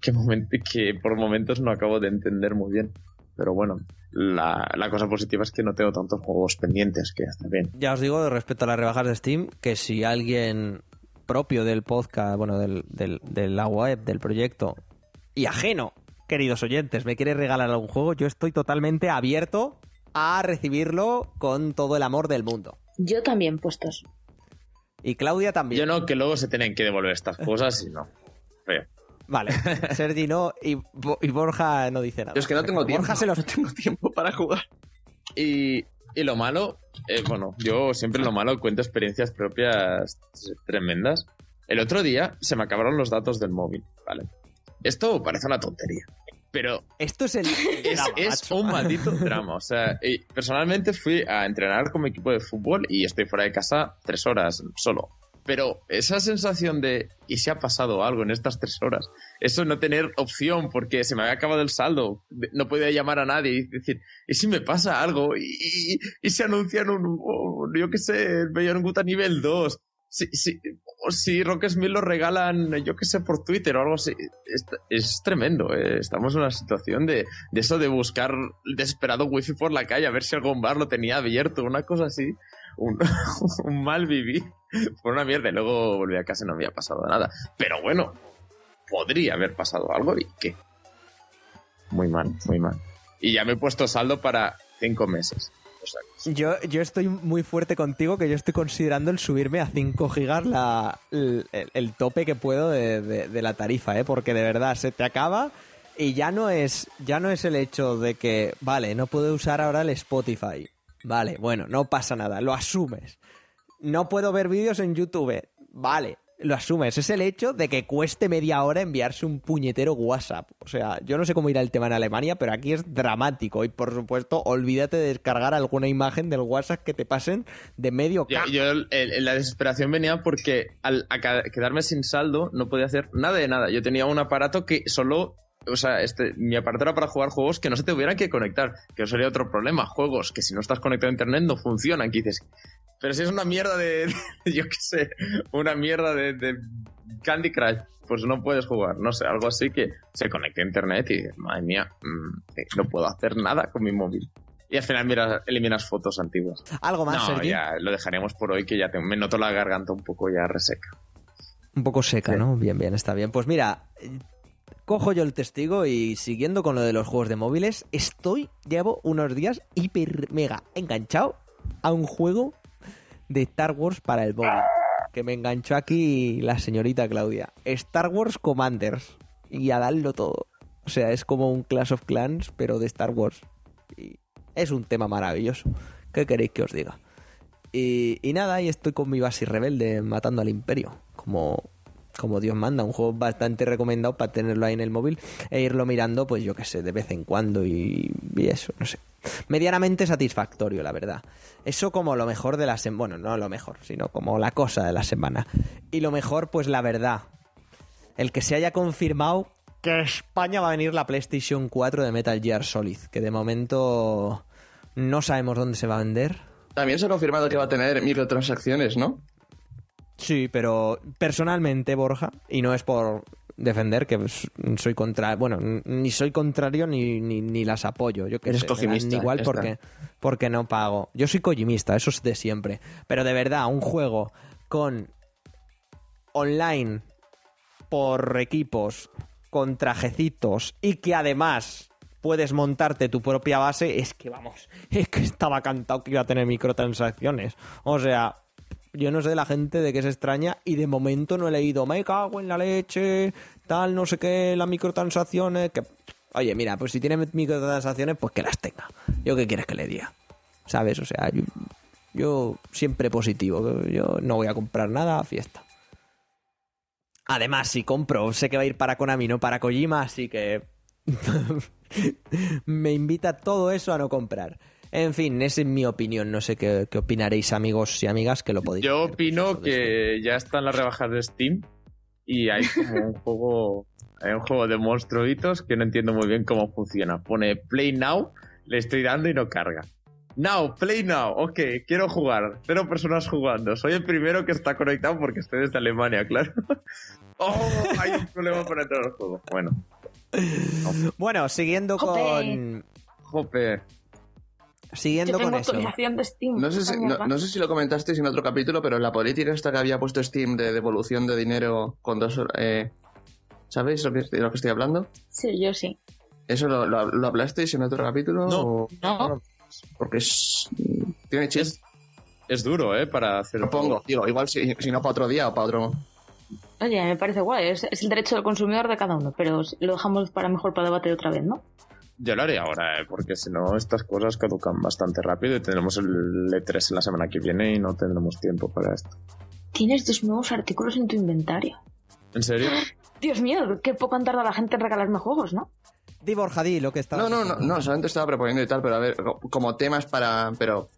que por momentos no acabo de entender muy bien. Pero bueno, la, la cosa positiva es que no tengo tantos juegos pendientes, que está bien. Ya os digo respecto a las rebajas de Steam que si alguien propio del podcast, bueno, del, del, de la web, del proyecto, y ajeno, queridos oyentes, me quiere regalar algún juego, yo estoy totalmente abierto a recibirlo con todo el amor del mundo. Yo también, puestos. Y Claudia también. Yo no, que luego se tienen que devolver estas cosas y no. Feo. Vale, Sergi no y, Bo- y Borja no dice nada. Yo es que no tengo tiempo. Borja se los... No tengo tiempo para jugar. Y, y lo malo, eh, bueno, yo siempre lo malo cuento experiencias propias tremendas. El otro día se me acabaron los datos del móvil, ¿vale? Esto parece una tontería, pero Esto es el... es, drama, es macho. un maldito drama. O sea, personalmente fui a entrenar con mi equipo de fútbol y estoy fuera de casa tres horas solo. Pero esa sensación de, ¿y si ha pasado algo en estas tres horas? Eso no tener opción porque se me había acabado el saldo, no podía llamar a nadie y decir, ¿y si me pasa algo? ¿Y, y, y se anuncian un, un- yo qué sé, el Beyond Good a nivel 2? Si, si, si Rockesmith lo regalan, yo qué sé, por Twitter o algo así. Es, tremendo. eh. Estamos en una situación de, de eso de buscar desesperado wifi por la calle a ver si algún bar lo tenía abierto, una cosa así. Un, un mal vivir. Fue una mierda. Y luego volví a casa y no había pasado nada. Pero bueno, podría haber pasado algo y qué. Muy mal, muy mal. Y ya me he puesto saldo para cinco meses. Yo, yo estoy muy fuerte contigo que yo estoy considerando el subirme a 5 gigas la, el, el tope que puedo de, de- de la tarifa, ¿eh? porque de verdad se te acaba y ya no es ya no es el hecho de que, vale, no puedo usar ahora el Spotify. Vale, bueno, no pasa nada, lo asumes. No puedo ver vídeos en YouTube. Vale, lo asumes. Es el hecho de que cueste media hora enviarse un puñetero WhatsApp. O sea, yo no sé cómo irá el tema en Alemania, pero aquí es dramático. Y por supuesto, olvídate de descargar alguna imagen del WhatsApp que te pasen de medio Yo, yo, el- el- la desesperación venía porque al a quedarme sin saldo no podía hacer nada de nada. Yo tenía un aparato que solo o sea, este, mi aparato era para jugar juegos que no se te tuvieran que conectar, que no sería otro problema. Juegos que si no estás conectado a internet no funcionan, que dices, pero si es una mierda de, yo qué sé, una mierda de, de Candy Crush, pues no puedes jugar, no sé, algo así que se conecte a internet y madre mía, mm, no puedo hacer nada con mi móvil. Y al final mira, eliminas fotos antiguas. ¿Algo más, no, Sergi? ya lo dejaremos por hoy que ya tengo- me noto la garganta un poco ya reseca. Un poco seca, Sí. ¿no? Bien, bien, está bien. Pues mira, eh, cojo yo el testigo y siguiendo con lo de los juegos de móviles, estoy, llevo unos días hiper mega enganchado a un juego de Star Wars para el móvil. Que me enganchó aquí la señorita Claudia. Star Wars Commanders. Y a darlo todo. O sea, es como un Clash of Clans, pero de Star Wars. Y es un tema maravilloso. ¿Qué queréis que os diga? Y, y nada, y estoy con mi base rebelde matando al imperio. Como, como Dios manda, un juego bastante recomendado para tenerlo ahí en el móvil e irlo mirando, pues yo qué sé, de vez en cuando y, eso, no sé. Medianamente satisfactorio, la verdad. Eso como lo mejor de la semana. Bueno, no lo mejor, sino como la cosa de la semana. Y lo mejor, pues la verdad. El que se haya confirmado que España va a venir la PlayStation 4 de Metal Gear Solid. Que de momento no sabemos dónde se va a vender. También se ha confirmado que va a tener microtransacciones, ¿no? Sí, pero personalmente, Borja, y no es por defender que soy contra, bueno, ni soy contrario ni, ni, ni las apoyo. Yo que Eres sé, cojimista, igual porque, porque no pago. Yo soy cojimista, eso es de siempre. Pero de verdad, un juego con online por equipos con trajecitos y que además puedes montarte tu propia base, es que vamos, es que estaba cantado que iba a tener microtransacciones. O sea, yo no sé la gente de qué se extraña y de momento no he leído, me cago en la leche, tal, no sé qué, las microtransacciones, que... Oye, mira, pues si tiene microtransacciones, pues que las tenga. ¿Yo qué quieres que le diga? ¿Sabes? O sea, yo, yo siempre positivo. Yo no voy a comprar nada a fiesta. Además, si compro, sé que va a ir para Konami, no para Kojima, así que me invita todo eso a no comprar. En fin, esa es mi opinión. No sé qué, qué opinaréis, amigos y amigas, que lo podéis. Yo hacer, opino que ya están las rebajas de Steam y hay como un juego, hay un juego de monstruitos que no entiendo muy bien cómo funciona. Pone Play Now, le estoy dando y no carga. Now, Play Now, ok, quiero jugar. Cero personas jugando. Soy el primero que está conectado porque estoy desde Alemania, claro. oh, hay un problema para entrar al juego. Bueno. Bueno, siguiendo Jope. con. jope. Siguiendo con eso. actualización de Steam. No sé, si, Esta no, mierda. no sé si lo comentasteis en otro capítulo, pero la política esta que había puesto Steam de devolución de dinero con dos horas... Eh, ¿Sabéis lo que, de lo que estoy hablando? Sí, yo sí. ¿Eso lo, lo- lo hablasteis en otro capítulo? No. o- No, Porque es... Tiene chiste. Es, es duro, ¿eh? Para hacer. Lo pongo, digo, igual si, si no para otro día o para otro... oye, me parece guay. Es, es el derecho del consumidor de cada uno, pero lo dejamos para mejor para debatir otra vez, ¿no? Yo lo haré ahora, ¿eh? porque si no, estas cosas caducan bastante rápido y tendremos el E3 en la semana que viene y no tendremos tiempo para esto. Tienes dos nuevos artículos en tu inventario. ¿En serio? Dios mío, qué poco han tardado la gente en regalarme juegos, ¿no? Di Borja, di lo que está. No, no, no, no, solamente estaba proponiendo y tal, pero a ver, co- como temas para... Pero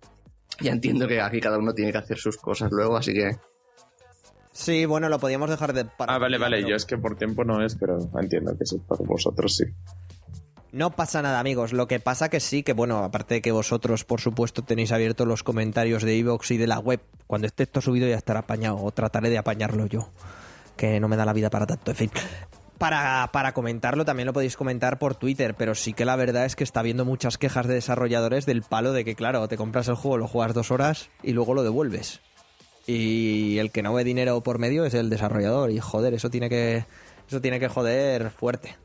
ya entiendo que aquí cada uno tiene que hacer sus cosas luego, así que... Sí, bueno, lo podíamos dejar de. para Ah, vale, vale. pero Yo es que por tiempo no es, pero entiendo que sí, por vosotros sí. No pasa nada, amigos. Lo que pasa que sí, que bueno, aparte de que vosotros, por supuesto, tenéis abiertos los comentarios de iVoox y de la web. Cuando esté esto subido ya estará apañado, o trataré de apañarlo yo. Que no me da la vida para tanto, en fin. Para, para comentarlo también lo podéis comentar por Twitter, pero sí que la verdad es que está habiendo muchas quejas de desarrolladores del palo de que, claro, te compras el juego, lo juegas dos horas y luego lo devuelves. Y el que no ve dinero por medio es el desarrollador. Y joder, eso tiene que. Eso tiene que joder fuerte.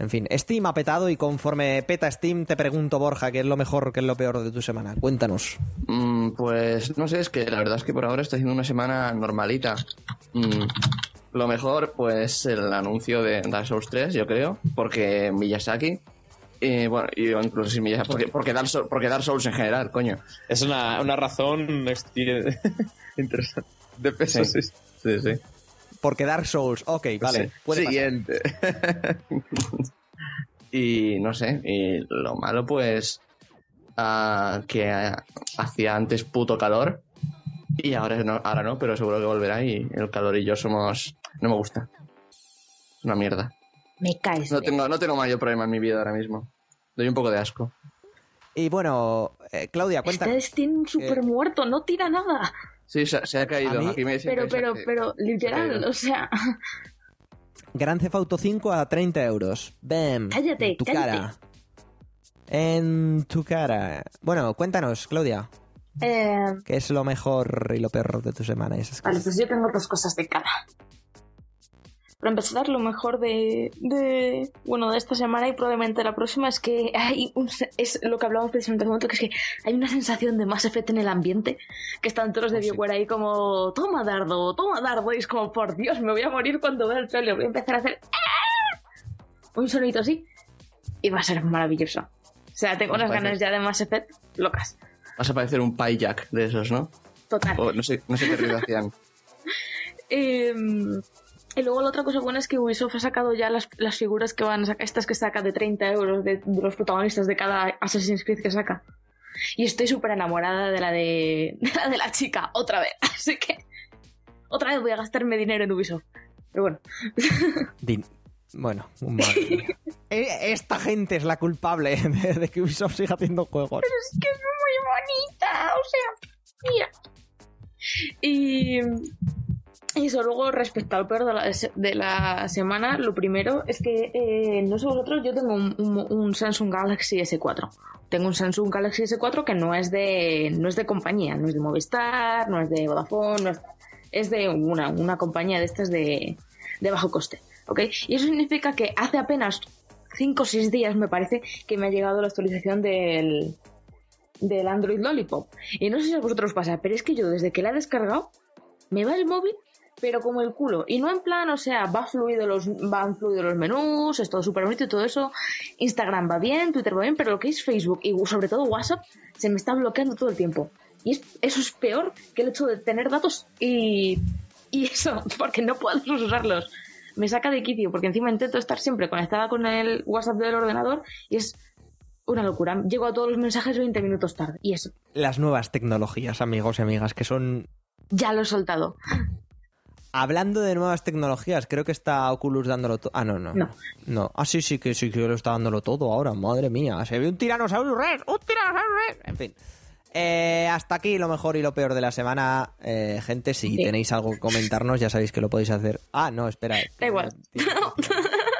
En fin, Steam ha petado y conforme peta Steam te pregunto, Borja, ¿qué es lo mejor, qué es lo peor de tu semana? Cuéntanos. Mm, pues no sé, es que la verdad es que por ahora estoy haciendo una semana normalita. Mm, lo mejor, pues el anuncio de Dark Souls 3, yo creo, porque Miyazaki. Y bueno, y incluso sin Miyazaki, porque, porque, Dark Souls, porque Dark Souls en general, coño. Es una, una razón esti- interesante. De peso, Sí. sí. Sí, sí. Porque Dark Souls, ok, vale. Sí. puede pasar. Siguiente. Y no sé, y lo malo, pues. ah, que hacía antes puto calor. Y ahora no, ahora no, pero seguro que volverá. Y el calor y yo somos. No me gusta. Es una mierda. Me caes. No tengo, no tengo mayor problema en mi vida ahora mismo. Doy un poco de asco. Y bueno, eh, Claudia, cuenta. Ustedes tienen un super muerto, no tira nada. Sí, se, se ha caído. A mí- Aquí me dicen Pero, pero, que- pero, literal, o sea, Gran Theft Auto 5 a 30 euros. Bam. Cállate, en tu cállate. cara. En tu cara. Bueno, cuéntanos, Claudia. eh, ¿Qué es lo mejor y lo peor de tu semana? esas Vale, cosas? pues yo tengo dos cosas de cada. Para empezar, lo mejor de, de bueno de esta semana y probablemente la próxima es que hay un, es lo que hablábamos precisamente hace un momento, que es que hay una sensación de más efecto en el ambiente, que están todos de sí. BioWare ahí como toma dardo, toma dardo, y es como por Dios, me voy a morir cuando vea el trailer, voy a empezar a hacer ¡ah! un sonito así y va a ser maravilloso. O sea, tengo unas ganas ya de más efecto locas. Vas a parecer un pie jack de esos, ¿no? Total. O no sé, no sé qué ruido hacían. Eh, y luego la otra cosa buena es que Ubisoft ha sacado ya las, las figuras que van a sacar, estas que saca de 30 euros de, de los protagonistas de cada Assassin's Creed que saca. Y estoy súper enamorada de la de, de la de la chica, otra vez. Así que otra vez voy a gastarme dinero en Ubisoft. Pero bueno, Din- Bueno, madre. Eh, Esta gente es la culpable de, de que Ubisoft siga haciendo juegos. es que es muy bonita, o sea, mira. Y, y eso, luego respecto al peor de la, de la semana, lo primero es que, eh, no sé vosotros, yo tengo un, un- un Samsung Galaxy S4. Tengo un Samsung Galaxy S4 que no es de, no es de compañía, no es de Movistar, no es de Vodafone, no es, es de una, una compañía de estas de, de bajo coste. ¿ok? Y eso significa que hace apenas 5 o 6 días, me parece, que me ha llegado la actualización del, del Android Lollipop. Y no sé si a vosotros os pasa, pero es que yo desde que la he descargado, me va el móvil, pero como el culo. Y no en plan, o sea, va fluido los, van fluido los menús, es todo súper bonito y todo eso. Instagram va bien, Twitter va bien, pero lo que es Facebook y sobre todo WhatsApp se me está bloqueando todo el tiempo. Y es- eso es peor que el hecho de tener datos y, y eso, porque no puedo usarlos. Me saca de quicio, porque encima intento estar siempre conectada con el WhatsApp del ordenador y es una locura. Llego a todos los mensajes 20 minutos tarde. Y eso, Las nuevas tecnologías, amigos y amigas, que son... ya lo he soltado. Hablando de nuevas tecnologías, creo que está Oculus dándolo todo. Ah, no, no. No. No. Ah, sí, sí, que sí que lo está dándolo todo ahora. Madre mía. Se ve un tiranosaurio red. Un tiranosaurio red. En fin. Eh, hasta aquí lo mejor y lo peor de la semana. Eh, gente, si Sí. tenéis algo que comentarnos, ya sabéis que lo podéis hacer. Ah, no, espera. Da igual.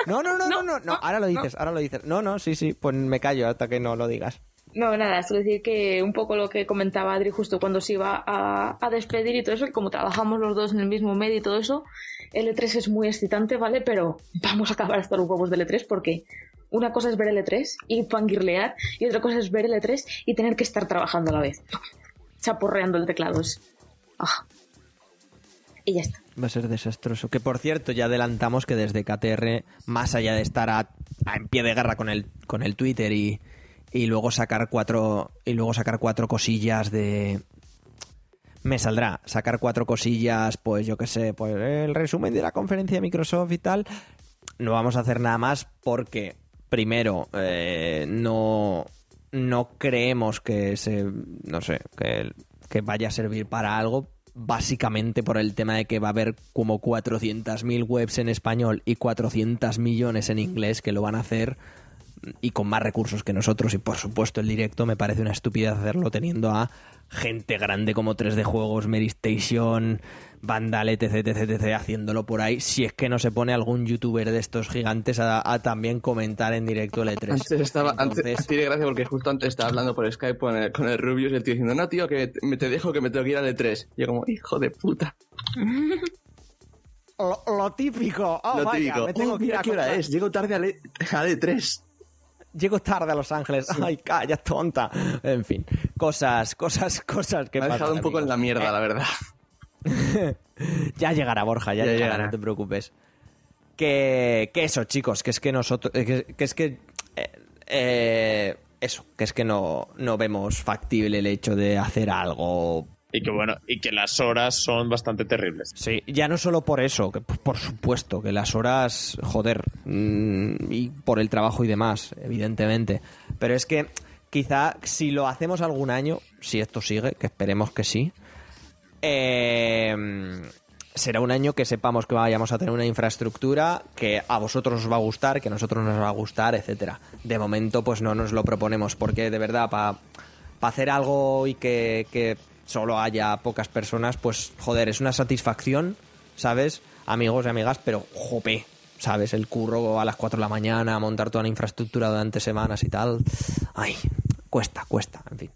No, no, no, no, no, no. no, Ahora lo dices, ahora lo dices. No, no, sí, sí. Pues me callo hasta que no lo digas. No, nada, es decir que un poco lo que comentaba Adri justo cuando se iba a, despedir y todo eso, y como trabajamos los dos en el mismo medio y todo eso, el E3 es muy excitante, ¿vale? Pero vamos a acabar hasta los huevos del E3 porque una cosa es ver el E3 y fangirlear y otra cosa es ver el E3 y tener que estar trabajando a la vez. Chaporreando el teclado. Es... ah. Y ya está. Va a ser desastroso. Que por cierto, ya adelantamos que desde KTR, más allá de estar a- en pie de guerra con el, con el Twitter y, y luego sacar cuatro. Y luego sacar cuatro cosillas de. Me saldrá sacar cuatro cosillas, pues yo qué sé, pues el resumen de la conferencia de Microsoft y tal. No vamos a hacer nada más porque, primero, eh, no, no creemos que se. No sé, que, que vaya a servir para algo. Básicamente por el tema de que va a haber como 400.000 webs en español y 400 millones en inglés que lo van a hacer y con más recursos que nosotros y por supuesto el directo me parece una estupidez hacerlo teniendo a gente grande como 3D Juegos, Mary Station, Vandal, etc, etc, etc, haciéndolo por ahí, si es que no se pone algún youtuber de estos gigantes a, a también comentar en directo el E3. Antes estaba, antes, tiene gracia porque justo antes estaba hablando por Skype con el, con el Rubius y el tío diciendo, no, tío, que me te dejo que me tengo que ir al E3. Y yo como, hijo de puta. Lo, lo típico, oh, Lo vaya, típico. me tengo "Oh, que ir a qué hora es, llego tarde al, al E3. Llego tarde a Los Ángeles. Ay, calla, tonta. En fin, cosas, cosas, cosas que Me ha dejado un poco en la mierda, la verdad. Ya llegará, Borja, ya, Ya llegará, llegará. no te preocupes. Que, que eso, chicos, que es que nosotros. eh, Que, que es que. eh, eh, eso, que es que no, no vemos factible el hecho de hacer algo. Y que bueno, y que las horas son bastante terribles. Sí, ya no solo por eso, que por supuesto, que las horas, joder, mm, y por el trabajo y demás, evidentemente. Pero es que quizá si lo hacemos algún año, si esto sigue, que esperemos que sí, eh, será un año que sepamos que vayamos a tener una infraestructura que a vosotros os va a gustar, que a nosotros nos va a gustar, etcétera. De momento, pues no nos lo proponemos, porque de verdad, para hacer algo y que solo haya pocas personas, pues joder, es una satisfacción, ¿sabes? Amigos y amigas, pero jope, ¿sabes? El curro a las 4 de la mañana, montar toda la infraestructura durante semanas y tal. Ay, cuesta, cuesta, en fin.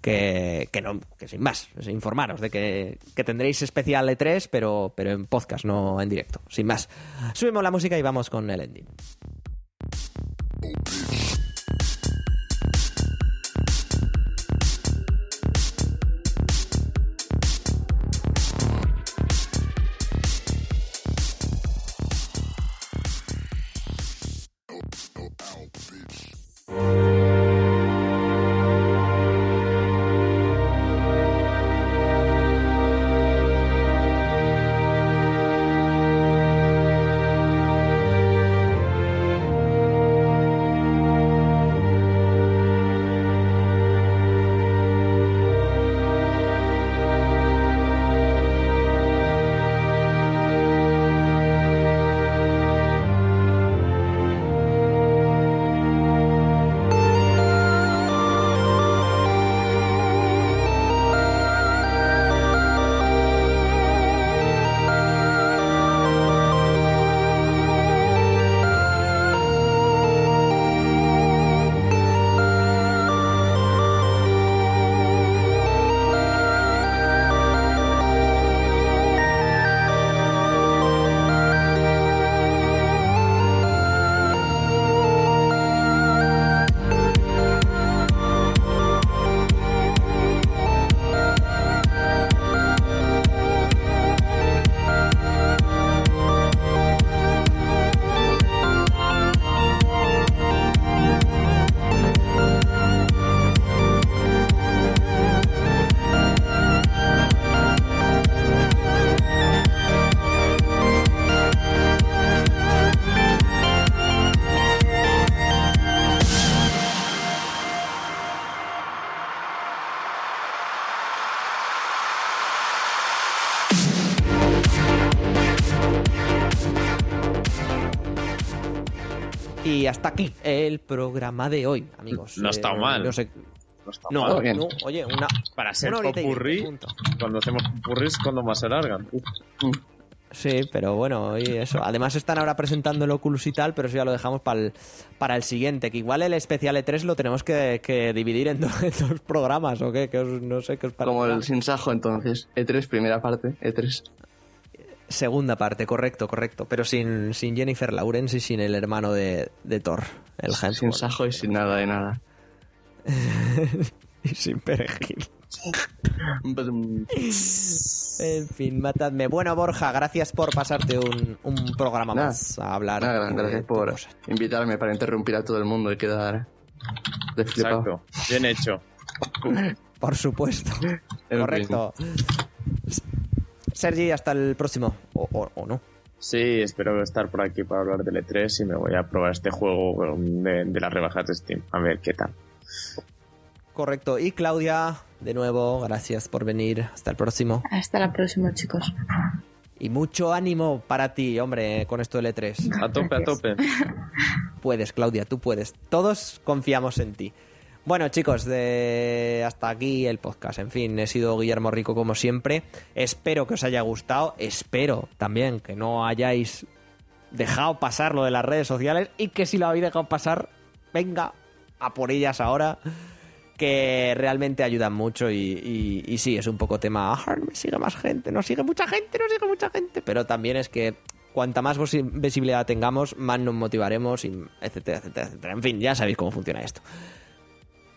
Que, que no, que sin más, informaros de que, que tendréis especial E3, pero, pero en podcast, no en directo. Sin más. Subimos la música y vamos con el ending. Y hasta aquí el programa de hoy, amigos. No ha estado Eh, mal. No sé. No está No, mal. bien. no, oye, una. Para ser y popurrí, cuando hacemos popurrís, cuando más se largan. Sí, pero bueno, oye, eso. Además están ahora presentando el Oculus y tal, pero eso ya lo dejamos para el, para el siguiente. Que igual el especial E3 lo tenemos que, que dividir en, do- en dos programas, ¿o qué? Que os- no sé qué os parece. Como el sin sajo, entonces. E3, primera parte. E E3. Segunda parte, correcto, correcto. Pero sin, sin Jennifer Lawrence y sin el hermano de, de Thor, el Sin Hemsworth. sajo y sin nada de nada. y sin perejil. En fin, matadme. Bueno, Borja, gracias por pasarte un, un programa Nada. más a hablar. Nada, gracias por cosas. invitarme para interrumpir a todo el mundo y quedar de flipado. Exacto. Bien hecho. Por supuesto. Correcto. Sergi, hasta el próximo. O, o- o no. Sí, espero estar por aquí para hablar del E3 y me voy a probar este juego de, de las rebajas de Steam. A ver qué tal. Correcto. Y Claudia, de nuevo, gracias por venir. Hasta el próximo. Hasta la próxima, chicos. Y mucho ánimo para ti, hombre, con esto del E3. A tope, a tope. Puedes, Claudia, tú puedes. Todos confiamos en ti. Bueno, chicos, hasta aquí el podcast. En fin, he sido Guillermo Rico como siempre. Espero que os haya gustado. Espero también que no hayáis dejado pasar lo de las redes sociales y que si lo habéis dejado pasar, venga a por ellas ahora. Que realmente ayudan mucho y, sí, es un poco tema. "Ah, me sigue más gente, no sigue mucha gente, no sigue mucha gente. Pero también es que cuanta más visibilidad tengamos, más nos motivaremos, y etcétera, etcétera, etcétera. En fin, ya sabéis cómo funciona esto.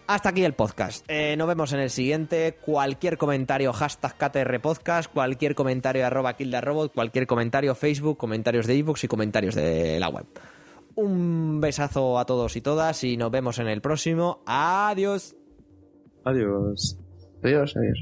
Hasta aquí el podcast. Eh, nos vemos en el siguiente. Cualquier comentario, hashtag KTR Podcast, cualquier comentario arroba Kildarrobot, cualquier comentario Facebook, comentarios de ebooks y comentarios de la web. Un besazo a todos y todas y nos vemos en el próximo. Adiós. Adiós. Adiós, adiós.